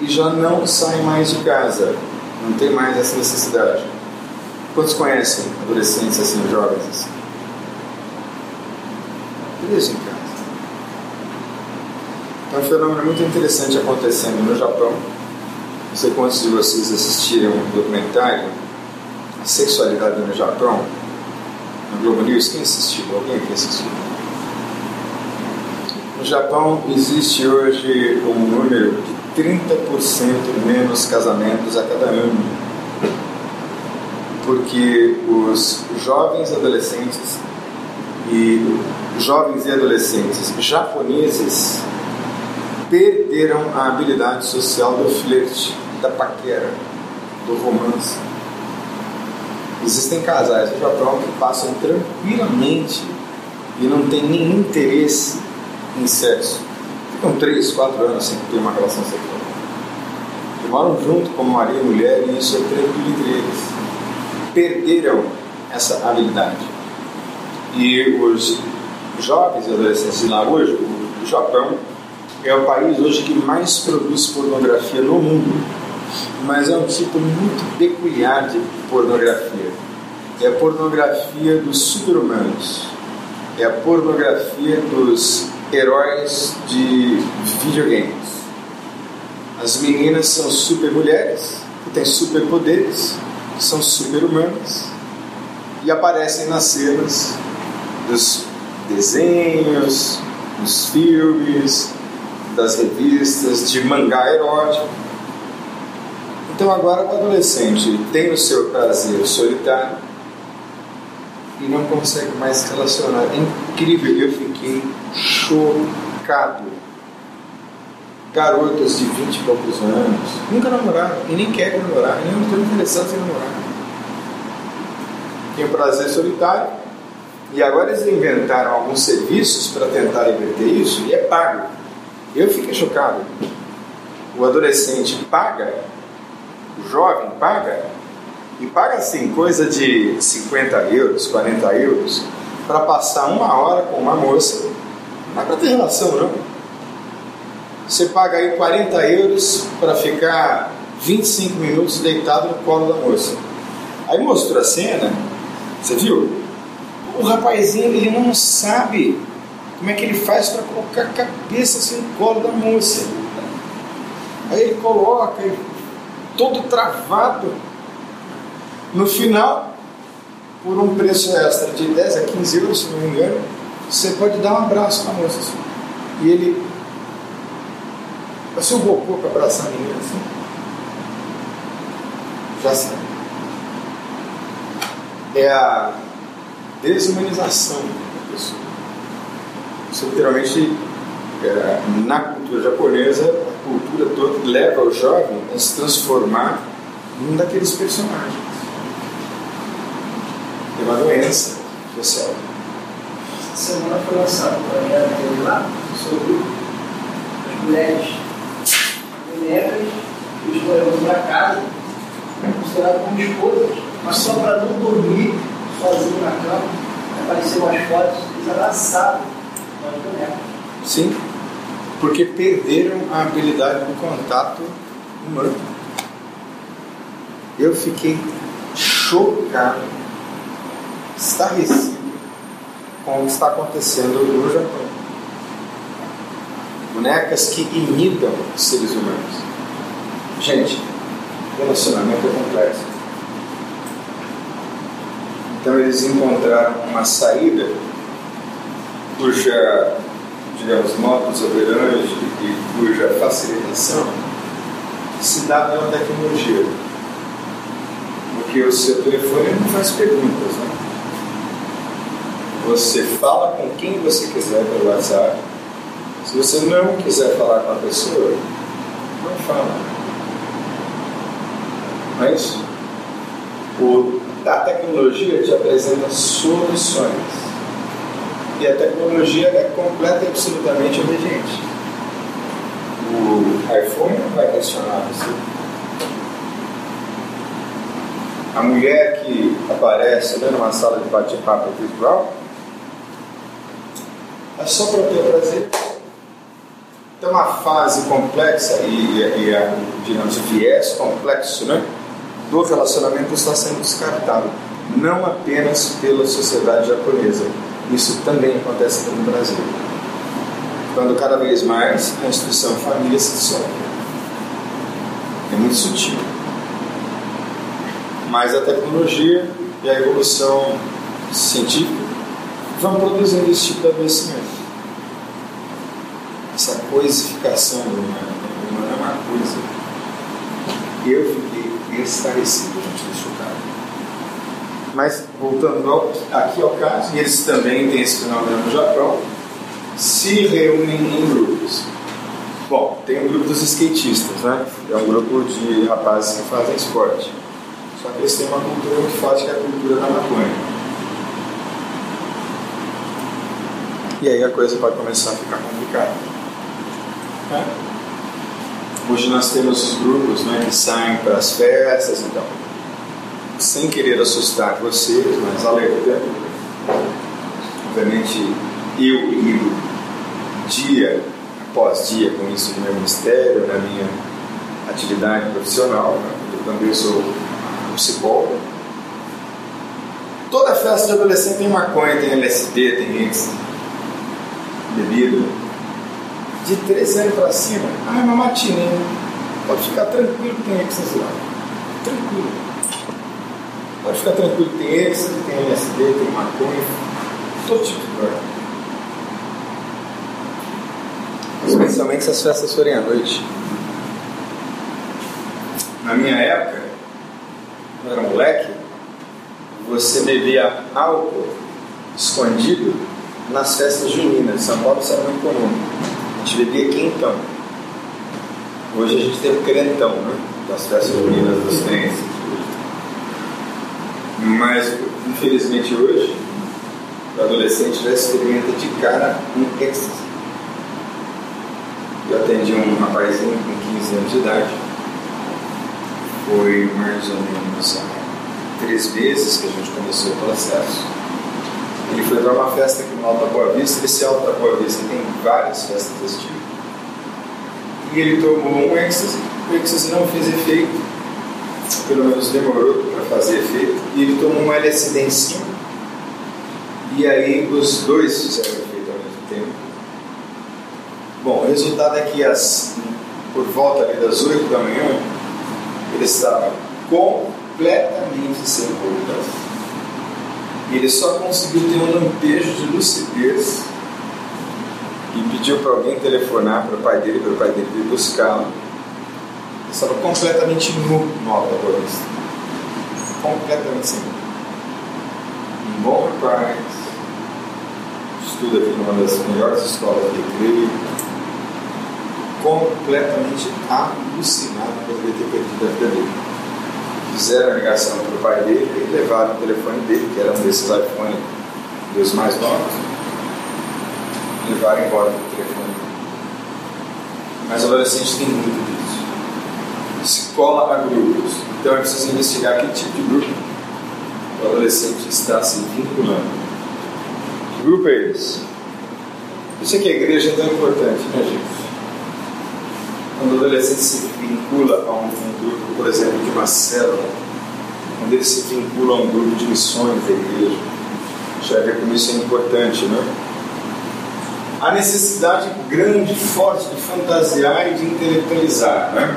e já não saem mais de casa, não tem mais essa necessidade. Quantos conhecem adolescentes assim, jovens assim? Presos em casa. Então, é um fenômeno muito interessante acontecendo no Japão. Não sei quantos de vocês assistiram um documentário A Sexualidade no Japão, no Globo News. Quem assistiu? Alguém que assistiu? No Japão existe hoje um número de 30% menos casamentos a cada ano. Porque os jovens adolescentes e jovens e adolescentes japoneses perderam a habilidade social do flerte, da paquera, do romance. Existem casais no Japão que passam tranquilamente e não têm nenhum interesse em sexo ficam três, quatro anos sem ter uma relação sexual. E moram junto como marido e mulher e isso é tranquilo entre eles. Perderam essa habilidade. E os jovens e adolescentes lá hoje, o Japão é o país hoje que mais produz pornografia no mundo. Mas é um tipo muito peculiar de pornografia. É a pornografia dos super-humanos. É a pornografia dos heróis de videogames. As meninas são super mulheres, que têm super poderes, são super humanas e aparecem nas cenas dos desenhos, dos filmes, das revistas, de mangá erótico. Então agora o adolescente tem o seu prazer solitário e não consegue mais se relacionar. É incrível, eu fiquei chocado. Garotas de 20 e poucos anos, nunca namoraram, e nem querem namorar, e nem estão interessados em namorar. Tem o prazer solitário, e agora eles inventaram alguns serviços para tentar inverter isso, e é pago. Eu fiquei chocado. o adolescente paga, o jovem paga, e paga assim coisa de 50 euros, 40 euros, para passar uma hora com uma moça, é para ter relação não. Você paga aí 40 euros para ficar 25 minutos deitado no colo da moça. Aí mostrou a cena, você viu? O rapazinho ele não sabe como é que ele faz para colocar a cabeça assim no colo da moça. Aí ele coloca, ele, todo travado. No final, por um preço extra de 10 a 15 euros, se não me engano, você pode dar um abraço na moça. Assim. E ele. Assim, um bocô para abraçar a menina assim. Já sabe. É a desumanização da pessoa. Isso literalmente, é, na cultura japonesa, a cultura toda leva o jovem a se transformar num daqueles personagens. É uma doença social. Semana foi lançado para mim lá sobre as mulheres bonecas que escolheram para casa, consideradas como esposas, mas só para não dormir sozinho na cama, apareceram umas fotos, eles abraçados nas bonecas. Sim, porque perderam a habilidade do contato humano. Eu fiquei chocado estarrecido com o que está acontecendo no Japão. Bonecas que imitam seres humanos. Gente, relacionamento é complexo. Então eles encontraram uma saída cuja, digamos, modus operandi e cuja facilitação se dá pela tecnologia. Porque o seu telefone não faz perguntas, né? Você fala com quem você quiser pelo WhatsApp. Se você não quiser falar com a pessoa, não fala. Não é? O, a tecnologia te apresenta soluções. E a tecnologia é completa e absolutamente obediente. O iPhone não vai questionar você. A mulher que aparece né, numa sala de bate-papo virtual é só para ter prazer. Então, uma fase complexa e, e, a, digamos, o viés complexo né, do relacionamento está sendo descartado, não apenas pela sociedade japonesa, isso também acontece no Brasil. Quando cada vez mais a instituição família se dissolve. É muito sutil. Mas a tecnologia e a evolução científica vão produzindo esse tipo de adoecimento. Essa coisificação do humano, humano é uma coisa. Eu fiquei estarrecido, gente, chocado. Mas, voltando ao, aqui ao caso, eles também têm esse fenômeno no Japão, se reúnem em grupos. Bom, tem o grupo dos skatistas, né? É um grupo de rapazes que fazem esporte. Só que eles têm uma cultura muito forte que é a cultura da maconha. E aí a coisa pode começar a ficar complicada. É. Hoje nós temos os grupos né, que saem para as festas, então, sem querer assustar vocês, mas alerta. Obviamente, eu lido dia após dia com isso no meu ministério, na minha atividade profissional. Né? Eu também sou psicólogo. Toda festa de adolescente tem maconha, tem LSD, tem êxtase bebida. De 13 anos para cima, ah, é uma matinê. Pode ficar tranquilo que tem lá. Tranquilo. Pode ficar tranquilo que tem êxtase, tem LSD, tem maconha, todo tipo de droga. Especialmente se as festas forem à noite. Na minha época, quando eu era moleque, você bebia álcool escondido nas festas juninas. São Paulo isso era muito comum. A gente bebia quentão. Hoje a gente tem o crentão, né? Das festas juninas, dos trens. Mas, infelizmente, hoje, o adolescente já experimenta de cara um êxtase. Eu atendi um rapazinho com 15 anos de idade. Foi mais ou menos três meses que a gente começou o processo. Ele foi para uma festa aqui no Alto da Boa Vista. Esse Alto da Boa Vista tem várias festas desse tipo. E ele tomou um êxtase. O êxtase não fez efeito. Pelo menos demorou para fazer efeito. E ele tomou um LSD em cima. E aí os dois fizeram efeito ao mesmo tempo. Bom, o resultado é que as, por volta das 8 da manhã, ele estava completamente sem roupas. E ele só conseguiu ter um lampejo de lucidez e pediu para alguém telefonar para o pai dele, para o pai dele vir buscá-lo. Ele estava completamente nu no vista. Completamente sem. Um bom rapaz, estuda aqui numa das melhores escolas de recreio, completamente alucinado por ele ter perdido a vida dele. Fizeram a ligação para o pai dele e levaram o telefone dele, que era um desses iPhone dos mais novos, levaram embora o telefone. Mas adolescente tem muito disso. Se cola a grupos. Então é preciso investigar que tipo de grupo o adolescente está se vinculando. Que grupo é esse? Por isso é a igreja é tão importante, né, gente? Quando o adolescente se vincula a um, grupo, por exemplo, de uma célula, quando ele se vincula a um grupo de missões da igreja, já vê como isso é importante, né? A necessidade grande, forte de fantasiar e de intelectualizar, né?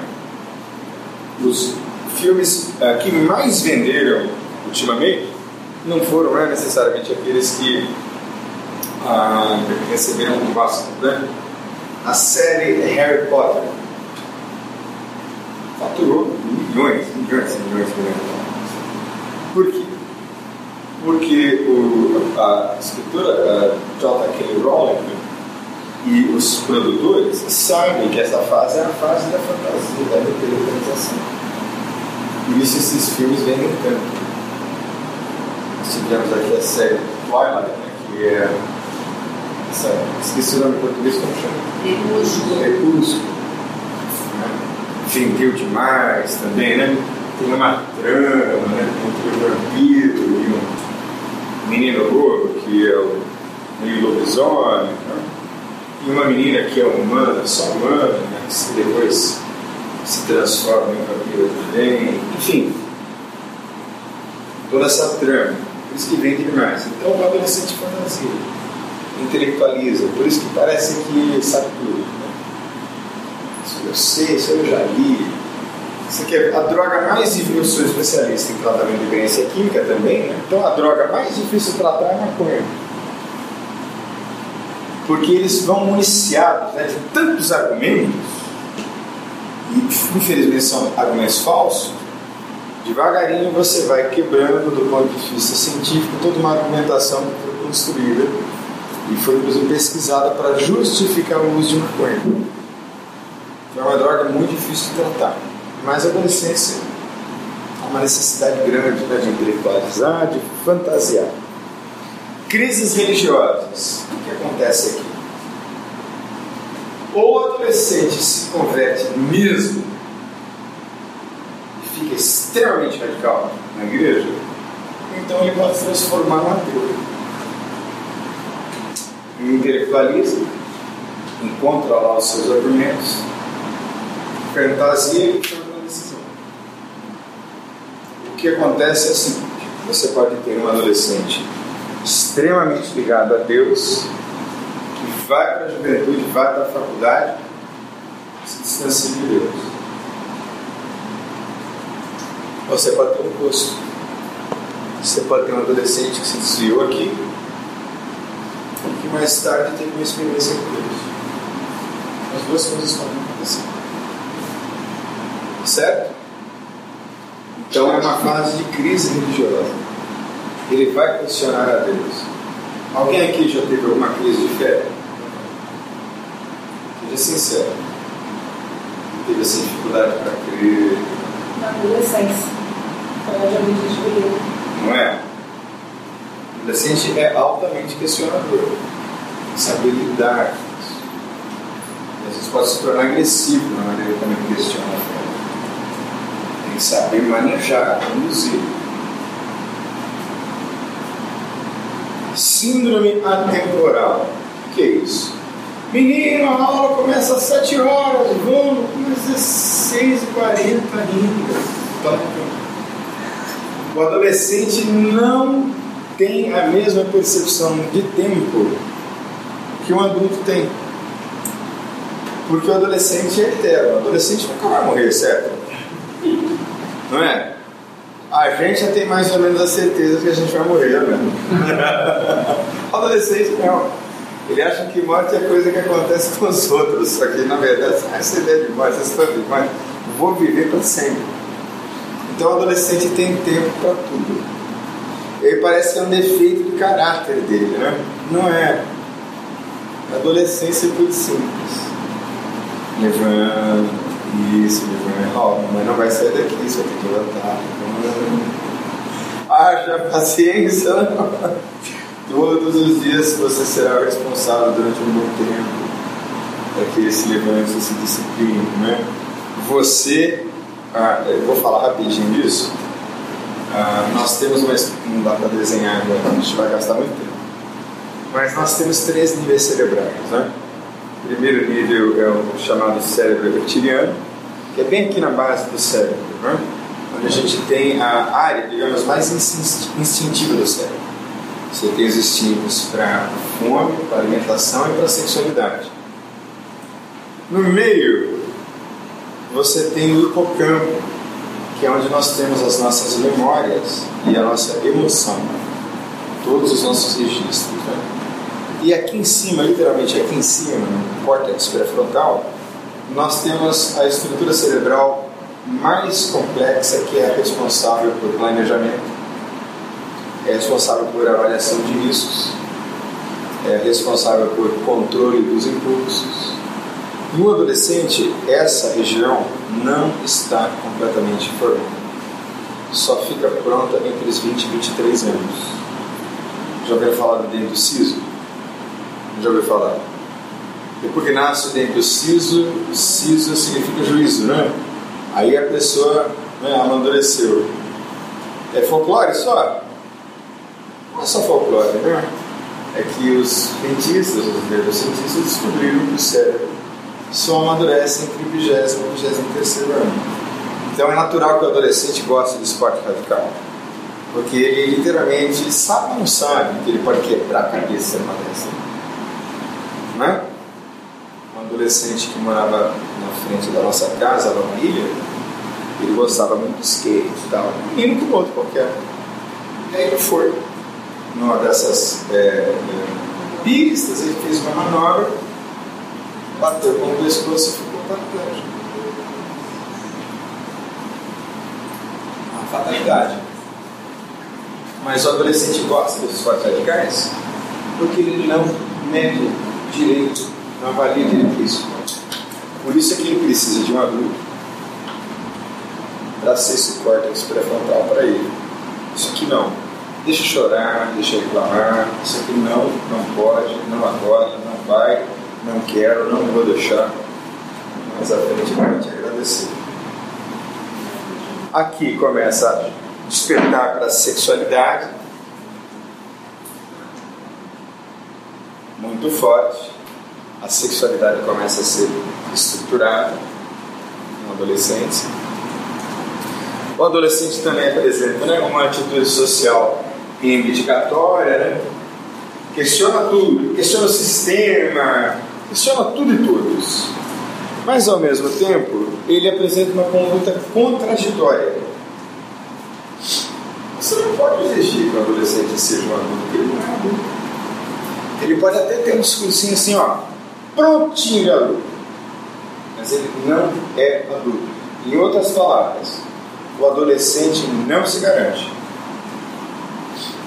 Os filmes uh, que mais venderam ultimamente não foram né, necessariamente aqueles que ah, receberam um bastante, né? A série Harry Potter faturou milhões, milhões, milhões de dólares. Por quê? Porque o, a escritora J.K. Rowling e os produtores sabem que essa fase é a fase da fantasia, da intelectualização. Por isso esses filmes vendem tanto. Nós tivemos aqui a série Twilight, né, que é. Essa, esqueci o nome em português, como chama? Crepúsculo. Crepúsculo. Vendeu demais também, né? Tem uma trama, né? Entre o vampiro e um menino lobo, que é o meio lobisomem, né? e uma menina que é humana, só humana, né? que depois se transforma em vampiro também, enfim, toda essa trama, por isso que vende demais. Então o adolescente fantasia, intelectualiza, por isso que parece que sabe tudo. Isso eu sei, isso eu já li. Isso aqui é a droga mais difícil, eu sou especialista em tratamento de doença química também, né? então a droga mais difícil de tratar é a maconha porque eles vão municiados né, de tantos argumentos, e infelizmente são argumentos falsos, devagarinho você vai quebrando do ponto de vista científico toda uma argumentação que foi construída e foi inclusive pesquisada para justificar o uso de maconha. É uma droga muito difícil de tratar, mas a adolescência há uma necessidade grande né, de intelectualizar, de fantasiar. Crises religiosas. O que acontece aqui? Ou o adolescente se converte mesmo e fica extremamente radical na igreja, então ele pode transformar no ateu. Ele intelectualiza, encontra lá os seus argumentos, fantasia e toma uma decisão. O que acontece é o seguinte: você pode ter um adolescente extremamente ligado a Deus, que vai para a juventude, vai para a faculdade, se distancia de Deus. Você pode ter um posto. Você pode ter um adolescente que se desviou aqui e que mais tarde teve uma experiência com Deus. As duas coisas podem. Certo? Então é uma fase de crise religiosa ele vai questionar a Deus. Alguém aqui já teve alguma crise de fé? Seja sincero. Teve essa dificuldade para crer? Na adolescência. Quando eu já me desviei. Não é? O adolescente é altamente questionador. Saber lidar com isso. às vezes pode se tornar agressivo na maneira como ele questiona a fé. Que saber manejar, conduzir. Síndrome atemporal. O que é isso? Menino, a aula começa às 7 horas, vamos, mas é 6h40 ainda. O adolescente não tem a mesma percepção de tempo que um adulto tem. Porque o adolescente é eterno. O adolescente nunca vai morrer, certo? Não é? A gente já tem mais ou menos a certeza que a gente vai morrer, né? o adolescente não. Ele acha que morte é coisa que acontece com os outros. Só que na verdade, ah, essa ideia de morte, essa história de morte, vou viver para sempre. Então o adolescente tem tempo para tudo. Ele parece que é um defeito do caráter dele, né? Não é. A adolescência é muito simples. Isso, levando. Ó, oh, mas não vai sair daqui, só tem que levantar. Haja paciência. Todos os dias você será responsável durante um bom tempo para que ele se levante se discipline, né? Você, ah, vou falar rapidinho disso. Ah, nós temos uma. Não dá para desenhar agora, a gente vai gastar muito tempo. Mas nós temos três níveis cerebrais. Né? O primeiro nível é o chamado cérebro reptiliano, que é bem aqui na base do cérebro, né? onde a gente tem a área, digamos, mais instintiva do cérebro. Você tem os instintos para fome, para alimentação e para sexualidade. No meio, você tem o hipocampo, que é onde nós temos as nossas memórias e a nossa emoção, todos os nossos registros. Né? E aqui em cima, literalmente aqui em cima, no córtex pré-frontal, nós temos a estrutura cerebral mais complexa que é responsável por planejamento, é responsável por avaliação de riscos, é responsável por controle dos impulsos, no adolescente, essa região não está completamente formada. Só fica pronta entre os 20 e 23 anos. Já ouviu falar do dente do siso? Já ouviu falar? Depois nasce o dente do siso, siso significa juízo, né? Aí a pessoa né, amadureceu. É folclore só? Não é só folclore, né? É que os dentistas, os neurocientistas descobriram que o cérebro só amadurece entre o 20 e o 23 ano. Então é natural que o adolescente goste de esporte radical. Porque ele literalmente sabe ou não sabe que ele pode quebrar a cabeça dessa. Não é? Um adolescente que morava na frente da nossa casa, na ilha, ele gostava muito de skate e tal. Um menino como outro qualquer. E aí ele foi numa dessas é, é, pistas, ele fez uma manobra bateu com o pescoço e ficou paraplégico. Uma fatalidade. Mas o adolescente gosta dos esportes radicais porque ele não mede direito, não avalia direito isso. Por isso é que ele precisa de um adulto para ser esse córtex pré-frontal para ele. Isso aqui não. Deixa chorar, deixa reclamar. Isso aqui não, não pode, não agora, não vai não quero, não vou deixar, mas a frente vai te agradecer. Aqui começa a despertar para a sexualidade, muito forte. A sexualidade começa a ser estruturada na adolescência. O adolescente também apresenta né, uma atitude social reivindicatória, né? questiona tudo, questiona o sistema, questiona tudo e todos. Mas ao mesmo tempo, ele apresenta uma conduta contraditória. Você não pode exigir que o adolescente seja um adulto, ele não é adulto. Ele pode até ter um discursinho assim, ó, prontinho adulto. Mas ele não é adulto. Em outras palavras, o adolescente não se garante.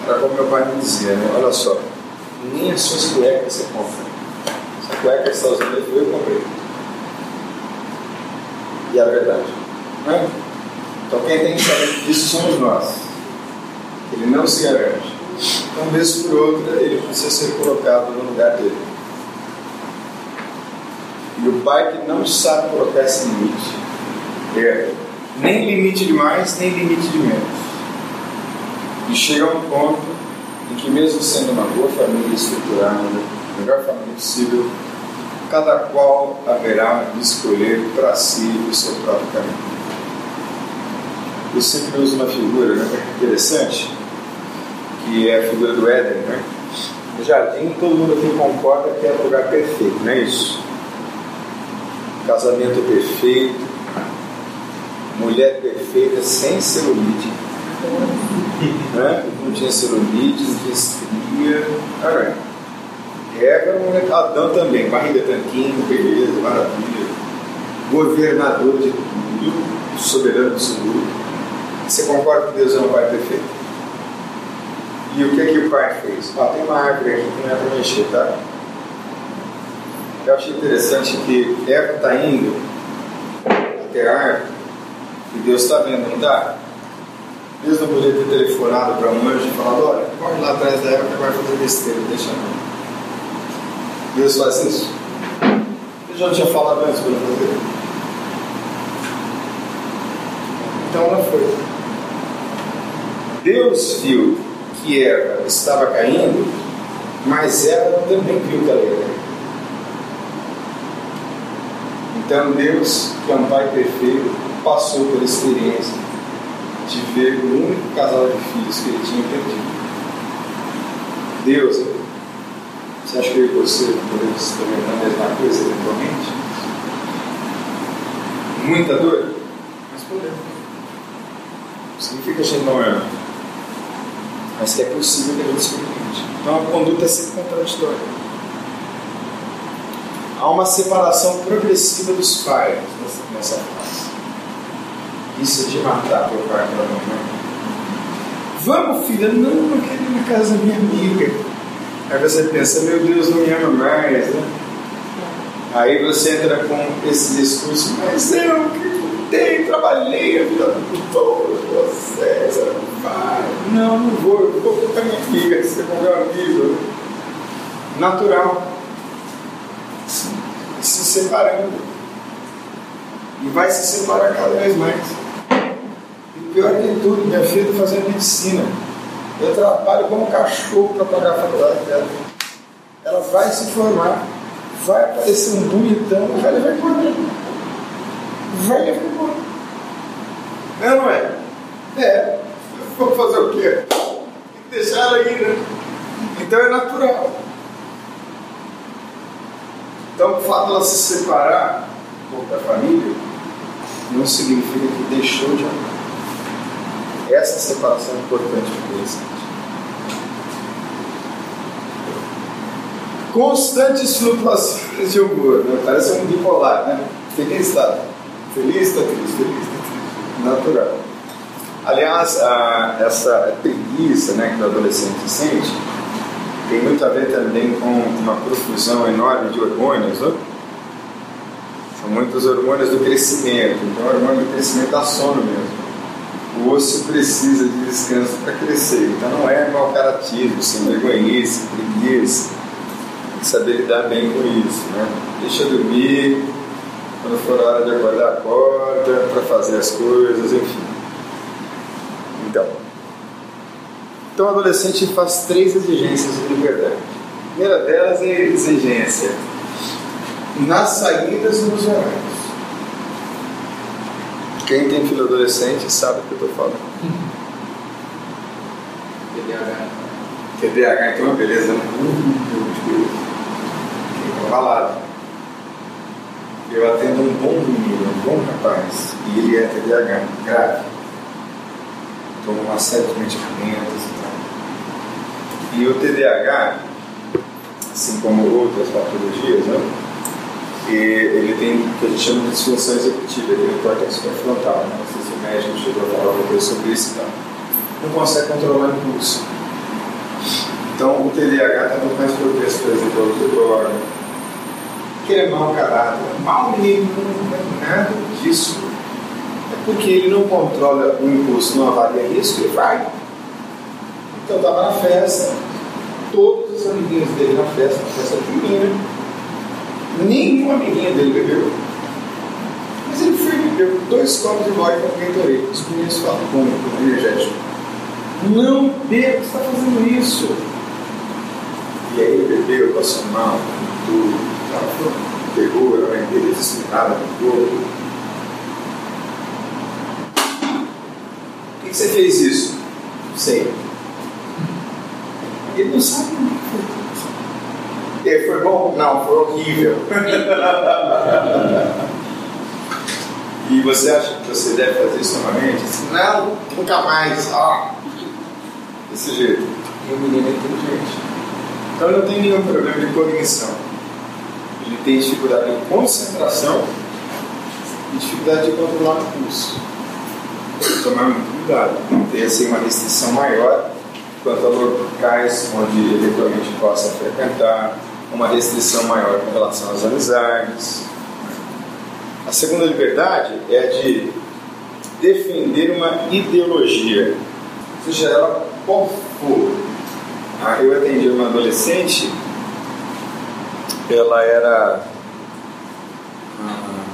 Era como meu pai me dizia, né? Olha só, nem as suas cuecas você compra a cueca está usando ele, eu comprei. E é a verdade. Né? Então quem tem que saber disso somos nós. Ele não se garante. Então, vez por outra, ele precisa ser colocado no lugar dele. E o pai que não sabe colocar esse limite. É, nem limite de mais, nem limite de menos. E chega a um ponto em que, mesmo sendo uma boa família estruturada, a melhor família possível, cada qual haverá de escolher para si o seu próprio caminho. Eu sempre uso uma figura né, interessante, que é a figura do Éden. Né? No jardim, todo mundo aqui concorda que é o lugar perfeito, não é isso? Casamento perfeito, mulher perfeita, sem celulite. Né? Não tinha celulite, não tinha estria. Right. Eva mulher Adão também, barriga tanquinho, beleza, maravilha. Governador de tudo, soberano absoluto. Você concorda que Deus é um pai perfeito? E o que é que o pai fez? Ah, tem uma árvore aqui que não é para mexer, tá? Eu achei interessante que Eva está indo até a árvore e Deus está vendo, não está? Deus não poderia ter telefonado para um anjo e falado: olha, corre lá atrás da Eva que vai fazer besteira, deixa não. Deus faz isso? Ele já tinha falado antes para fazer. Então ela foi. Deus viu que Eva estava caindo, mas ela também viu que ela cair. Então Deus, que é um pai perfeito, passou pela experiência de ver o único casal de filhos que ele tinha perdido. Deus, você acha que eu e você podemos experimentar a mesma coisa eventualmente? Muita dor? Mas podemos. Significa que a gente não é. Mas que é possível que a gente experimente. Então a conduta é sempre contraditória. Há uma separação progressiva dos pais nessa fase. Isso é de matar teu pai tua mãe. Né? Vamos, filha, não, eu quero ir na casa da minha amiga. Aí você pensa, meu Deus, não me ama mais, né? Aí você entra com esse discurso, mas eu lutei, trabalhei a vida toda, você, não. Não, não vou, eu vou com minha amiga, você é meu amigo. Natural. Se separando. E vai se separar cada vez mais. E pior de tudo, minha filha está fazendo medicina. Eu trabalho como cachorro para pagar a faculdade dela. Ela vai se formar, vai aparecer um bonitão, vai levar Vai levar embora. É ou não é? É. Vou fazer o quê? Tem que deixar ela aí, né? Então é natural. Então o fato dela se separar da família não significa que deixou de amar. Essa separação é importante para o Constantes flutuações de humor, né? parece um bipolar, né? Feliz está feliz, está triste, feliz, está triste, natural. Aliás, a, essa preguiça né, que o adolescente sente tem muito a ver também com uma profusão enorme de hormônios, né? São muitos hormônios do crescimento, então o hormônio do crescimento dá sono mesmo o osso precisa de descanso para crescer. Então não é mau caratismo, sem vergonhice, preguiça. Tem que saber lidar bem com isso. Né? Deixa eu dormir, quando for a hora de acordar, acorda para fazer as coisas, enfim. Então, então o adolescente faz três exigências de liberdade. A primeira delas é a exigência nas saídas e nos horários. Quem tem filho adolescente sabe o que eu estou falando. TDAH. TDAH, então é beleza, né? Balada. Eu atendo um bom menino, um bom rapaz, e ele é TDAH, grave. Toma uma série de medicamentos e tal. E o TDAH, assim como outras patologias, né? Ele tem o que a gente chama de disfunção executiva, ele o córtex pré-frontal. Né? Não sei se o médico chegou a falar alguma coisa sobre isso e tal. Não consegue controlar o impulso. Então o TDAH está muito mais propenso, por exemplo, ao que ele é mau caráter. Mal menino, não é nada disso. É porque ele não controla o impulso, não avalia risco, ele vai. Então estava na festa, todos os amiguinhos dele na festa, na festa junina, Nenhum amiguinho dele bebeu. Mas ele foi bebeu dois copos de vodka com Gatorade. Os meninos falam como? Com energético. Não beba, você está fazendo isso. E aí ele bebeu, passou mal, tudo, pegou, era uma inteira desesperada no corpo. Por que você fez isso? Não sei. Ele não sabe o que foi. E foi bom? Não, foi horrível. e você acha que você deve fazer isso novamente? Não, nunca mais. Ah. Desse jeito. E o menino é inteligente. Então ele não tem nenhum problema de cognição. Ele tem dificuldade de concentração e dificuldade de controlar o pulso. Tomar muito cuidado. Tem assim uma restrição maior quanto a locais onde eventualmente possa frequentar, uma restrição maior com relação às amizades. A segunda liberdade é de defender uma ideologia, seja ela qual for. Ah, eu atendi uma adolescente, ela era ah,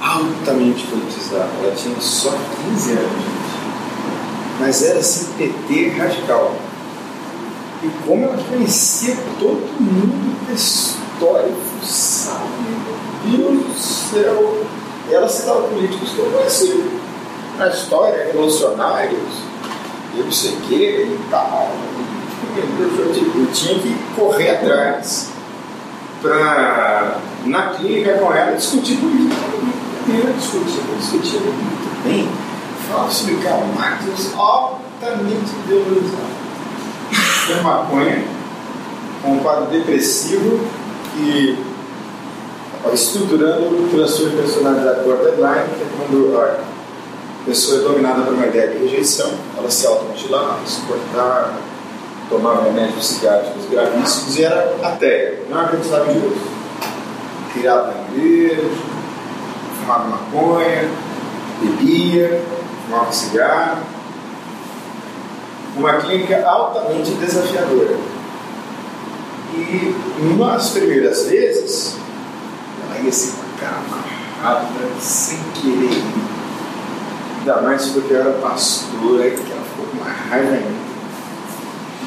altamente politizada, ela tinha só 15 anos, gente. mas era assim PT radical. E como ela conhecia todo mundo da história, fuçava, meu Deus do céu, ela citava políticos que eu conhecia na história, revolucionários, e não sei o que e tal. Eu tinha que correr atrás para, na clínica com ela, discutir política. Primeiro discutir, discutir muito bem. Falava sobre Karl Marx, altamente ideologizado. Tem maconha, com um quadro depressivo que estruturando o transtorno de personalidade borderline, que é quando a pessoa é dominada por uma ideia de rejeição, ela se automutilava, se cortava, tomava remédios psiquiátricos gravíssimos e era ateia, não acreditava em Deus. Criado na igreja, fumava maconha, bebia, fumava cigarro. Uma clínica altamente desafiadora. E nas primeiras vezes, ela ia a cara amarrada, sem querer. Ainda mais porque eu era pastora, e que ela ficou com uma raiva em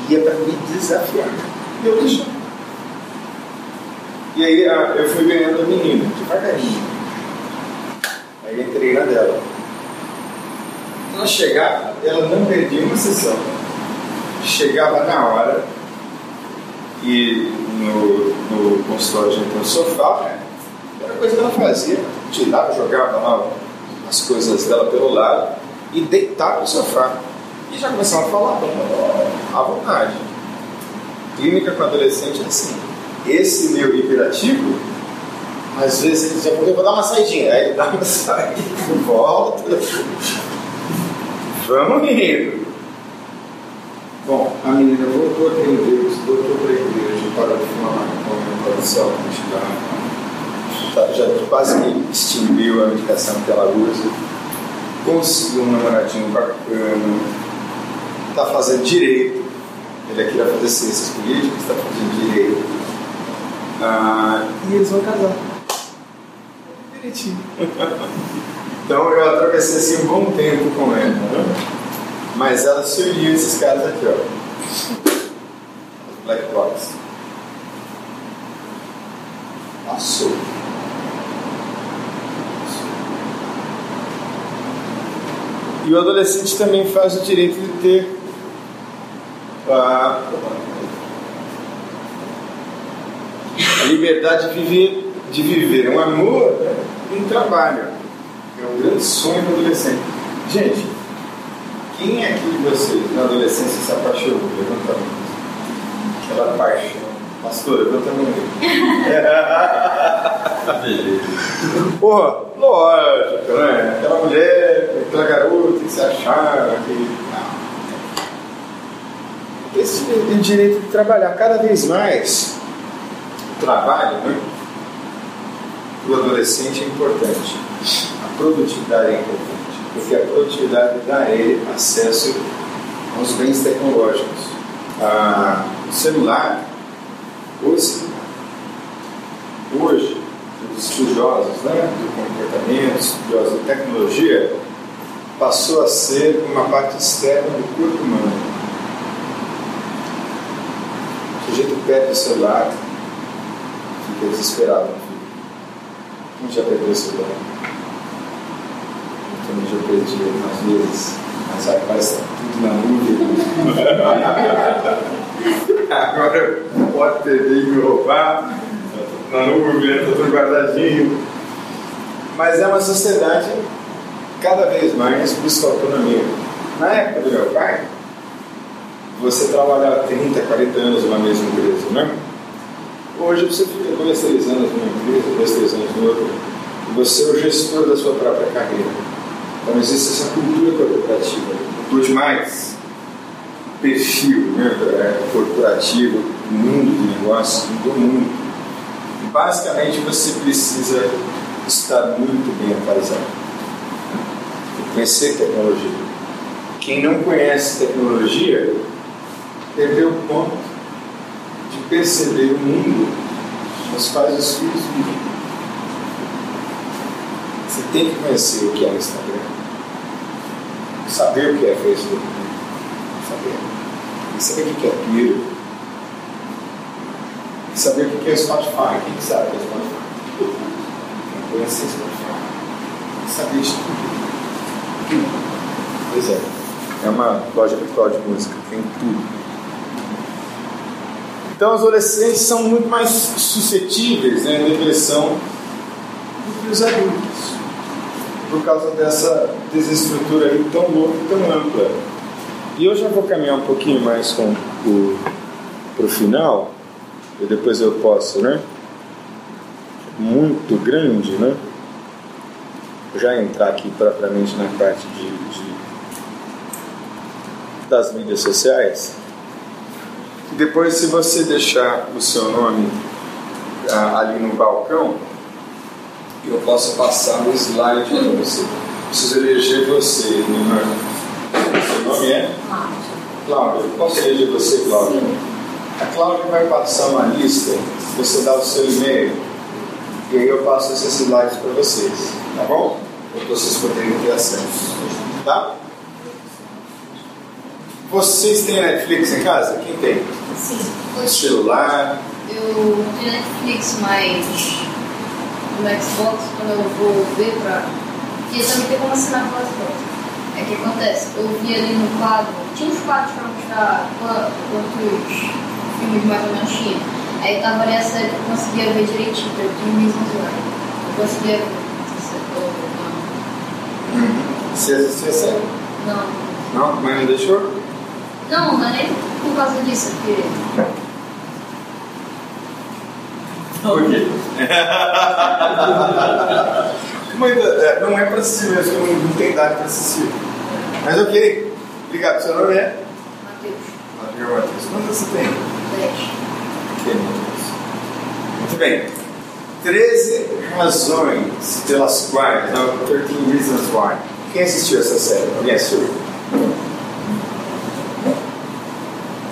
mim. Ia para me desafiar. E eu deixei. E aí eu fui ganhando a menina, devagarinho. Aí entrei na dela. Ela chegava, ela não perdia uma sessão. Chegava na hora e no, no consultório tinha um sofá, né? Era coisa que ela fazia, tirava, jogava lá as coisas dela pelo lado e deitava no sofá. E já começava a falar à vontade. Clínica com adolescente é assim. Esse meu hiperativo, às vezes ele dizia, eu vou dar uma saidinha. Aí ele dá uma saída, volta. Vamos indo. Bom, a menina voltou a Deus, voltou para a igreja, parou de fumar maconha, parou de se automutilar. Já quase que extinguiu a medicação que ela usa. Conseguiu um namoradinho bacana. Está fazendo direito. Ele aqui vai fazer ciências políticas, está fazendo direito. Ah, e eles vão casar. Então eu atravessei assim um bom tempo com ela. Né? Mas ela se uniu esses caras aqui, ó. Black Box. Passou. E o adolescente também faz o direito de ter a, a liberdade de viver, de viver um amor e um trabalho. É um grande sonho do adolescente. Gente, quem aqui de vocês na adolescência se apaixonou? Levanta a mão. Aquela paixão. Pastor, levanta a mão. Porra, lógico, né? Aquela mulher, aquela garota que se achava que. Esse direito de trabalhar cada vez mais. O trabalho, né? Para o adolescente é importante. A produtividade é importante. Porque a produtividade dá a ele acesso aos bens tecnológicos. Ah, o celular, celular, hoje, estudiosos né, do comportamento, estudiosos de tecnologia, passou a ser uma parte externa do corpo humano. Sujeito perde o celular, fica desesperado. Quem já perdeu o celular? Eu também já perdi algumas vezes, mas agora está tudo na nuvem. agora pode perder e me roubar, na nuvem, está tudo guardadinho. Mas é uma sociedade cada vez mais busca autonomia. Na época do meu pai, você trabalhava 30, 40 anos numa mesma empresa, né? Hoje você fica dois, três anos numa empresa, dois, três anos em outra, e você é o gestor da sua própria carreira. Então existe essa cultura corporativa. Por demais, perfil né, é, corporativo, mundo de negócios, muito. E basicamente você precisa estar muito bem atualizado conhecer tecnologia. Quem não conhece tecnologia perdeu o ponto de perceber o mundo nos quais os filhos vivem. Você tem que conhecer o que é o Instagram, saber o que é Facebook, saber, e saber o que é Twitter, e saber o que é Spotify. Quem sabe o que é Spotify? Quem conhece Spotify, saber isso tudo. Pois é. É uma loja virtual de música, tem tudo. Então, os adolescentes são muito mais suscetíveis né, à depressão do que os adultos, por causa dessa desestrutura aí tão louca e tão ampla. E eu já vou caminhar um pouquinho mais para o final, e depois eu posso, né? Muito grande, né? já entrar aqui propriamente na parte de, de das mídias sociais. Depois, se você deixar o seu nome ah, ali no balcão, eu posso passar o slide para você. Preciso eleger você, né? Seu nome é? Cláudia. Posso eleger você, Cláudia? A Cláudia vai passar uma lista, você dá o seu e-mail, e aí eu passo esses slides para vocês. Tá bom? Para vocês poderem ter acesso. Tá? Vocês têm Netflix em casa? Quem tem? Sim. Celular? Eu tenho Netflix, mas no Xbox, quando eu vou ver pra. Porque também tem como assinar pelo Xbox. É que acontece, eu vi ali no quadro, tinha uns quadros pra mostrar quantos filmes mais ou menos tinha. Aí tava ali a série que eu conseguia ver direitinho, então eu tinha mesmo Eu conseguia ver. Você assistiu a série? Não. Não? Mas não deixou? Não, não é nem por causa disso, porque. Por quê? Mas, é, não é para assistir mesmo, não, não tem idade para assistir. Mas ok. Obrigado. Seu nome é? Matheus. Matheus Matheus. Quantos você tem? 10. Ok, Matheus. Muito bem. 13 razões pelas quais, não, 13 reasons why. Quem assistiu essa série? Alguém assistiu?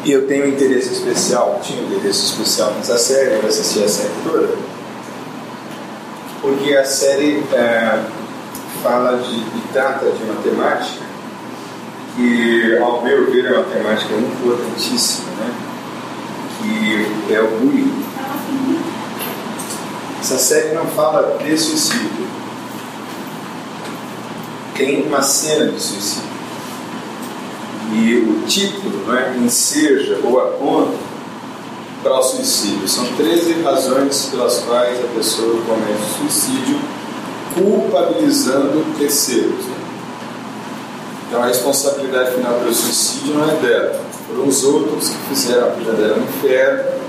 E eu tenho interesse especial, tinha interesse especial nessa série, eu assisti a série toda, porque a série é, fala de, e trata de uma temática que, ao meu ver, é uma temática importantíssima, né? que é o bullying. Essa série não fala de suicídio, tem uma cena de suicídio. E o título né, enseja ou aponta para o suicídio. São 13 razões pelas quais a pessoa comete suicídio, culpabilizando terceiros. Né? Então a responsabilidade final pelo suicídio não é dela, foram os outros que fizeram a vida dela no inferno,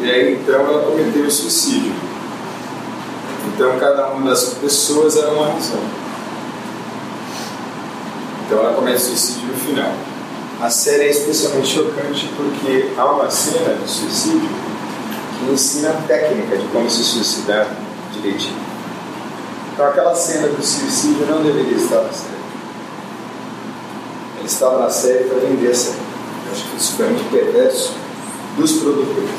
e aí então ela cometeu o suicídio. Então cada uma das pessoas era uma razão. Então ela comete suicídio no final. A série é especialmente chocante porque há uma cena de suicídio que ensina a técnica de como se suicidar direitinho. Então aquela cena do suicídio não deveria estar na série. Ela estava na série para vender a série. Eu acho que isso foi muito perverso dos produtores.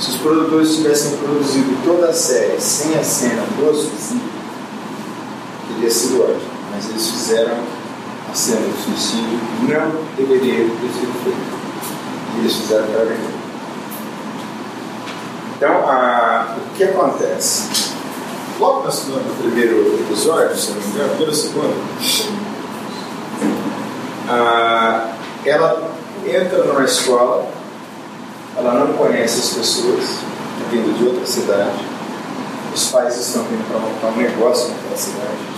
Se os produtores tivessem produzido toda a série sem a cena do suicídio, teria sido ótimo. Mas eles fizeram a cena do suicídio, não deveria ter sido feita. E eles fizeram para vender. Então, a, o que acontece? Logo no primeiro episódio, se não me engano, primeiro segundo, a, ela entra numa escola, ela não conhece as pessoas, vindo de outra cidade, os pais estão vindo para montar um negócio naquela cidade.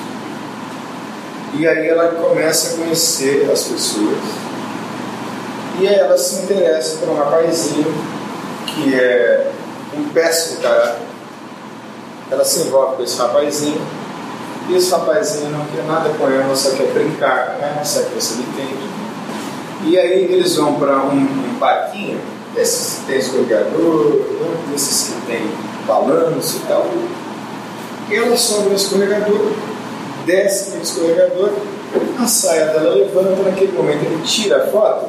E aí ela começa a conhecer as pessoas. E ela se interessa por um rapazinho que é um péssimo caráter. Ela se envolve com esse rapazinho. E esse rapazinho não quer nada com ela, só quer brincar com só quer se entende. E aí eles vão para um, um parquinho, desses que tem escorregador, desses que tem balanço e tal. E ela sobe no escorregador, desce no escorregador, a saia dela levanta, naquele momento ele tira a foto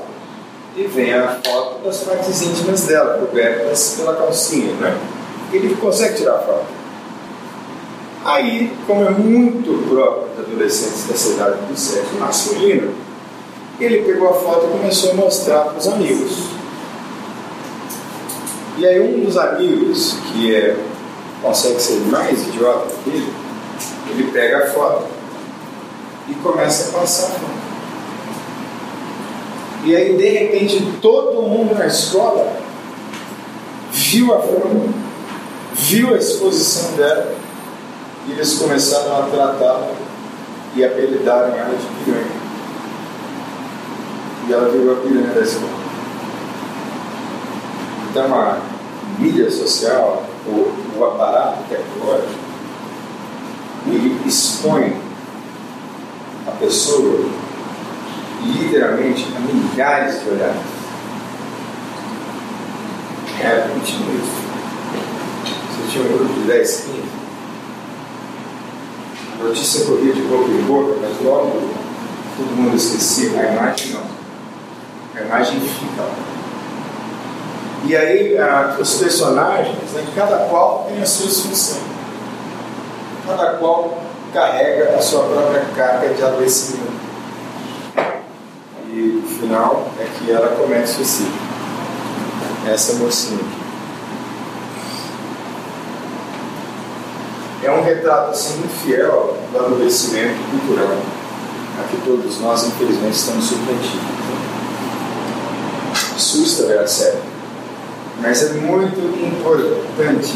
e vem a foto das partes íntimas dela, cobertas pela calcinha, né? Ele consegue tirar a foto. Aí, como é muito próprio de adolescentes dessa idade do sexo masculino, ele pegou a foto e começou a mostrar para os amigos. E aí um dos amigos, que é, consegue ser mais idiota que ele, ele pega a foto e começa a passar a foto. E aí, de repente, todo mundo na escola viu a foto, viu a exposição dela, e eles começaram a tratá-la e apelidaram ela de piranha. E ela virou a piranha da escola. Então, a mídia social, o, o aparato tecnológico, ele expõe a pessoa literalmente a milhares de olhares. É, 20 minutos. Você tinha um grupo de 10, 15. A notícia corria de boca em boca, mas logo todo mundo esquecia. A imagem não. A imagem fica lá. E aí, ah, os personagens, né, cada qual tem as suas funções. Cada qual carrega a sua própria carga de adoecimento. E o final é que ela comete suicídio. Essa mocinha aqui. É um retrato assim muito fiel do adoecimento cultural a que todos nós, infelizmente, estamos submetidos. Assusta ver a série. Mas é muito importante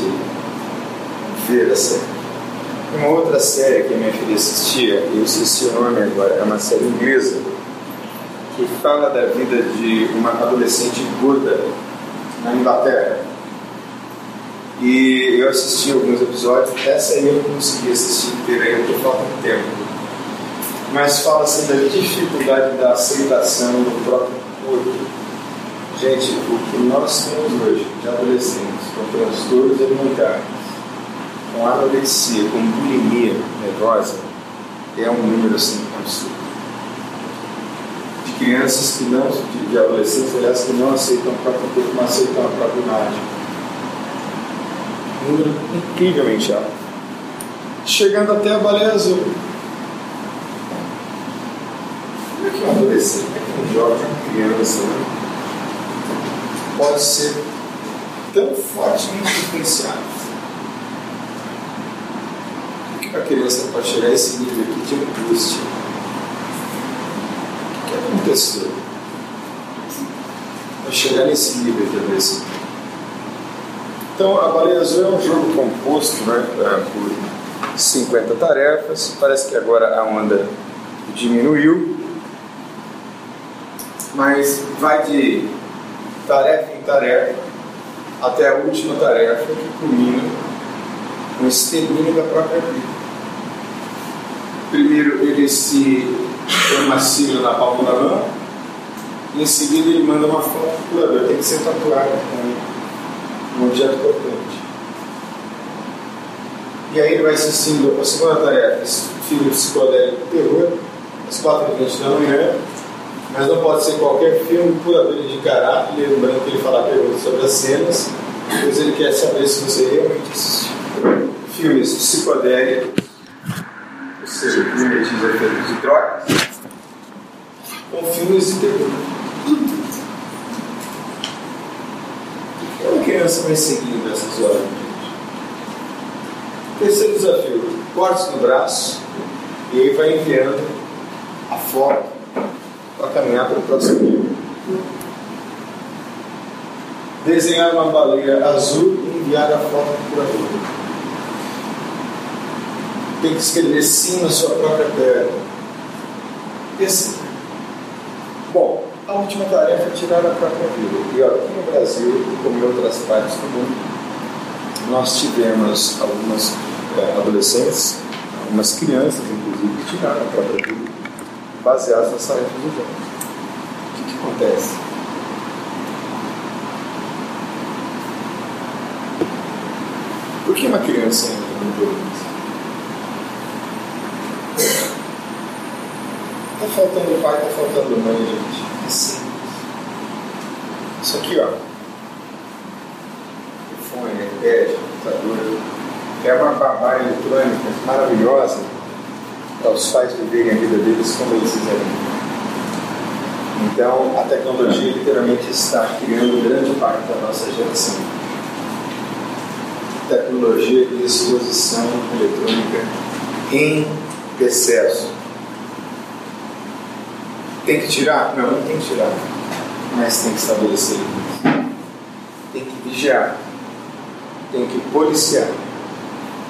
ver a série. Uma outra série que a minha filha assistia, eu esqueci o nome agora, é uma série inglesa, que fala da vida de uma adolescente gorda na Inglaterra. E eu assisti alguns episódios, essa aí eu não consegui assistir inteira ainda por falta de tempo. Mas fala assim da dificuldade da aceitação do próprio corpo. Gente, o que nós temos hoje de adolescentes com transtornos alimentares, com anorexia, com bulimia nervosa, é um número assim absurdo crianças que não, de, de adolescentes, aliás, que não aceitam o próprio corpo, não aceitam a própria imagem. Um número incrivelmente alto. Chegando até a baleia azul. Como é que um adolescente, como é que um jovem, uma criança, né, pode ser tão fortemente influenciado? Que a criança pode chegar a esse nível aqui de angústia? aconteceu para chegar nesse nível de adoecimento. Então, a Baleia Azul é um jogo composto né, por 50 tarefas. Parece que agora a onda diminuiu, mas vai de tarefa em tarefa até a última tarefa que culmina no extermínio da própria vida. Primeiro, ele se põe uma sigla na palma da mão, e em seguida ele manda uma foto para curador, tem que ser tatuado com um objeto cortante. E aí ele vai assistindo a segunda tarefa, esse filme psicodélico terror, às 4h20 da manhã, mas não pode ser qualquer filme, curador indicará, lembrando que ele fala perguntas sobre as cenas, Depois ele quer saber se você realmente assistiu. Filmes psicodélicos, ou seja, que mimetiza efeitos de drogas, ou filmes de terror. O que uma criança vai seguindo essas horas? Terceiro desafio: cortes no braço e aí vai enviando a foto para caminhar para o próximo nível. Desenhar uma baleia azul e enviar a foto para o curador. Tem que escrever sim na sua própria perna. E assim. Bom, a última tarefa é tirar a própria vida. E aqui no Brasil, como em outras partes do mundo, nós tivemos algumas é, adolescentes, algumas crianças, inclusive, que tiraram a própria vida baseadas nas tarefas do jogo. O que, que acontece? Por que uma criança entra no violência? Faltando pai, está faltando mãe, gente. Simples. Isso aqui, ó. Telefone, iPad, computador. É uma babá eletrônica maravilhosa para os pais viverem a vida deles como eles quiserem. Então, a tecnologia literalmente está criando grande parte da nossa geração. Tecnologia de exposição eletrônica em excesso. Tem que tirar? Não, não tem que tirar. Mas tem que estabelecer limites. Tem que vigiar. Tem que policiar.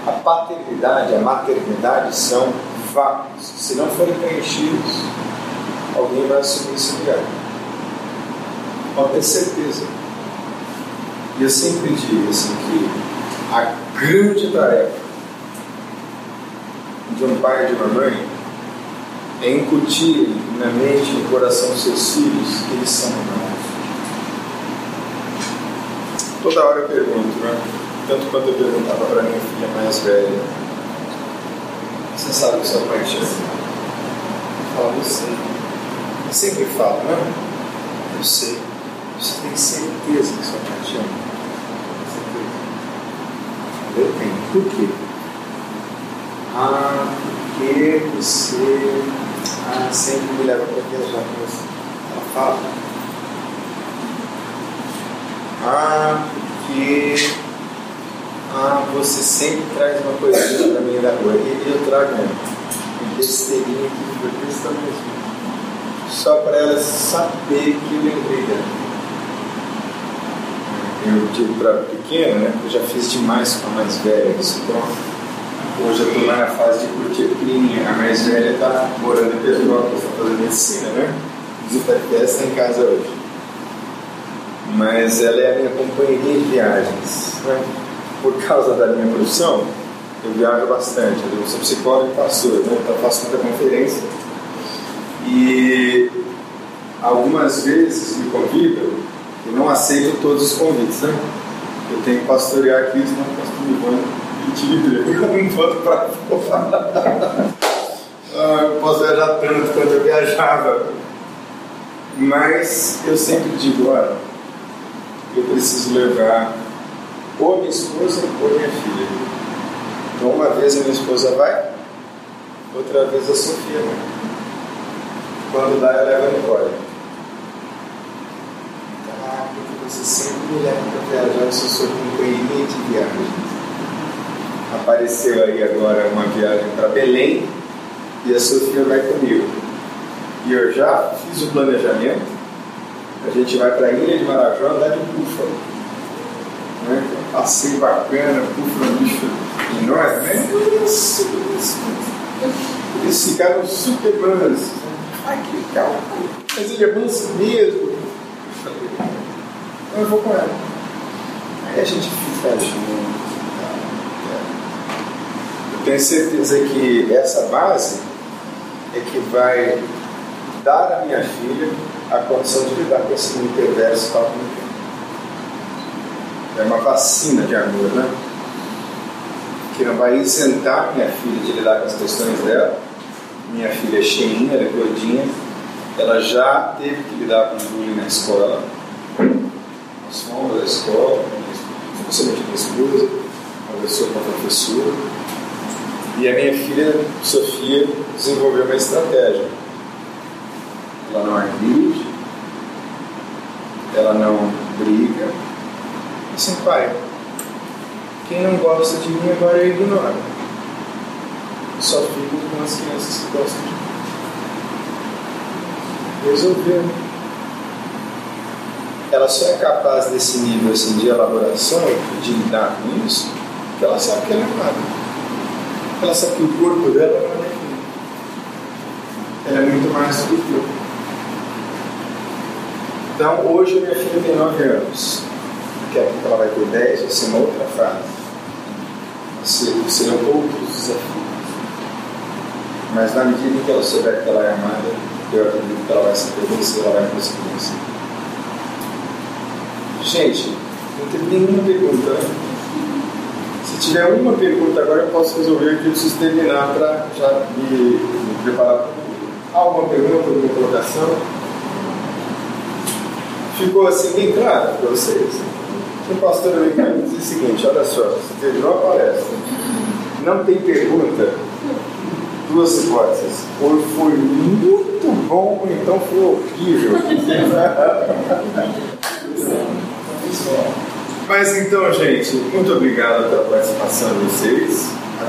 A paternidade, a maternidade são vácuos. Se não forem preenchidos, alguém vai assumir esse lugar. Pode ter certeza. E eu sempre digo assim que a grande tarefa de um pai e de uma mãe é incutir na mente e no coração dos seus filhos que eles são irmãos. Toda hora eu pergunto, né? tanto quanto eu perguntava para minha filha mais velha, você sabe que sua pai te ama? Eu falo, eu sei. Eu sempre falo, né? Eu sei. Você tem certeza que sua pai te ama? Eu tenho. Por quê? Ah, porque você ah, sempre me leva para viajar você. Ela fala. Ah, porque ah, você sempre traz uma coisinha para mim da rua. E eu trago uma besteirinha que foi desse tamanho. Só para ela saber que eu lembrei dela. Eu digo para pequena, né? Eu já fiz demais com a mais velha, isso pronto. Hoje eu estou na fase de curtir a pequenininha. A mais velha está morando em Petrópolis, está fazendo medicina, né? Inclusive está em casa hoje. Mas ela é a minha companheirinha de viagens. Né? Por causa da minha profissão, eu viajo bastante. Eu sou psicólogo e pastor, né? então faço muita conferência. E algumas vezes me convidam, eu não aceito todos os convites, né? Eu tenho que pastorear aqui, senão o pastor vai tive um ponto para fora. Ah, eu posso viajar tanto quanto eu viajava. Mas eu sempre digo, olha, eu preciso levar ou minha esposa ou minha filha. Então uma vez a minha esposa vai, outra vez a Sofia vai. Quando dá, eu levo a Nicole. Porque você sempre me leva para viajar, eu sou sua companheirinha de viagem apareceu aí agora uma viagem para Belém e a Sofia vai comigo. E eu já fiz o planejamento. A gente vai para a Ilha de Marajó andar de búfalo. Né? Passeio bacana, búfalo um bicho enorme. Né? Isso, isso. Eles ficaram super mansos. Ai, que legal. Mas ele é manso mesmo. Eu vou com ela. Aí a gente fica junto tenho certeza que essa base é que vai dar à minha filha a condição de lidar com esse mundo perverso tal como É uma vacina de amor, né? Que não vai isentar minha filha de lidar com as questões dela. Minha filha é cheinha, ela é gordinha. Ela já teve que lidar com bullying na escola. Nós fomos da escola, especialmente minha esposa, conversou com a professora. E a minha filha, Sofia, desenvolveu uma estratégia. Ela não agride, ela não briga. Assim, pai, quem não gosta de mim agora eu ignoro. Só fico com as crianças que gostam de mim. Resolveu. Ela só é capaz desse nível assim, de elaboração e de lidar com isso, porque ela sabe que ela é amada. Sabe que o corpo dela não é definido. Ela é muito mais do que eu. Então, hoje minha filha tem 9 anos. Daqui a pouco ela vai ter 10, vai ser uma outra fase. Serão outros desafios. Mas na medida em que ela souber que ela é amada, eu acredito que ela vai se pertencer, ela vai conseguir. Gente, não tem nenhuma pergunta. Né? Se tiver uma pergunta agora, eu posso resolver aqui, eu preciso terminar para já me, me preparar para o Alguma pergunta, alguma colocação? Ficou assim bem claro para vocês? O pastor americano diz o seguinte: olha só, você terminou a palestra, não tem pergunta, duas hipóteses. Ou foi muito bom, ou então foi horrível. Mas então, gente, muito obrigado pela participação de vocês.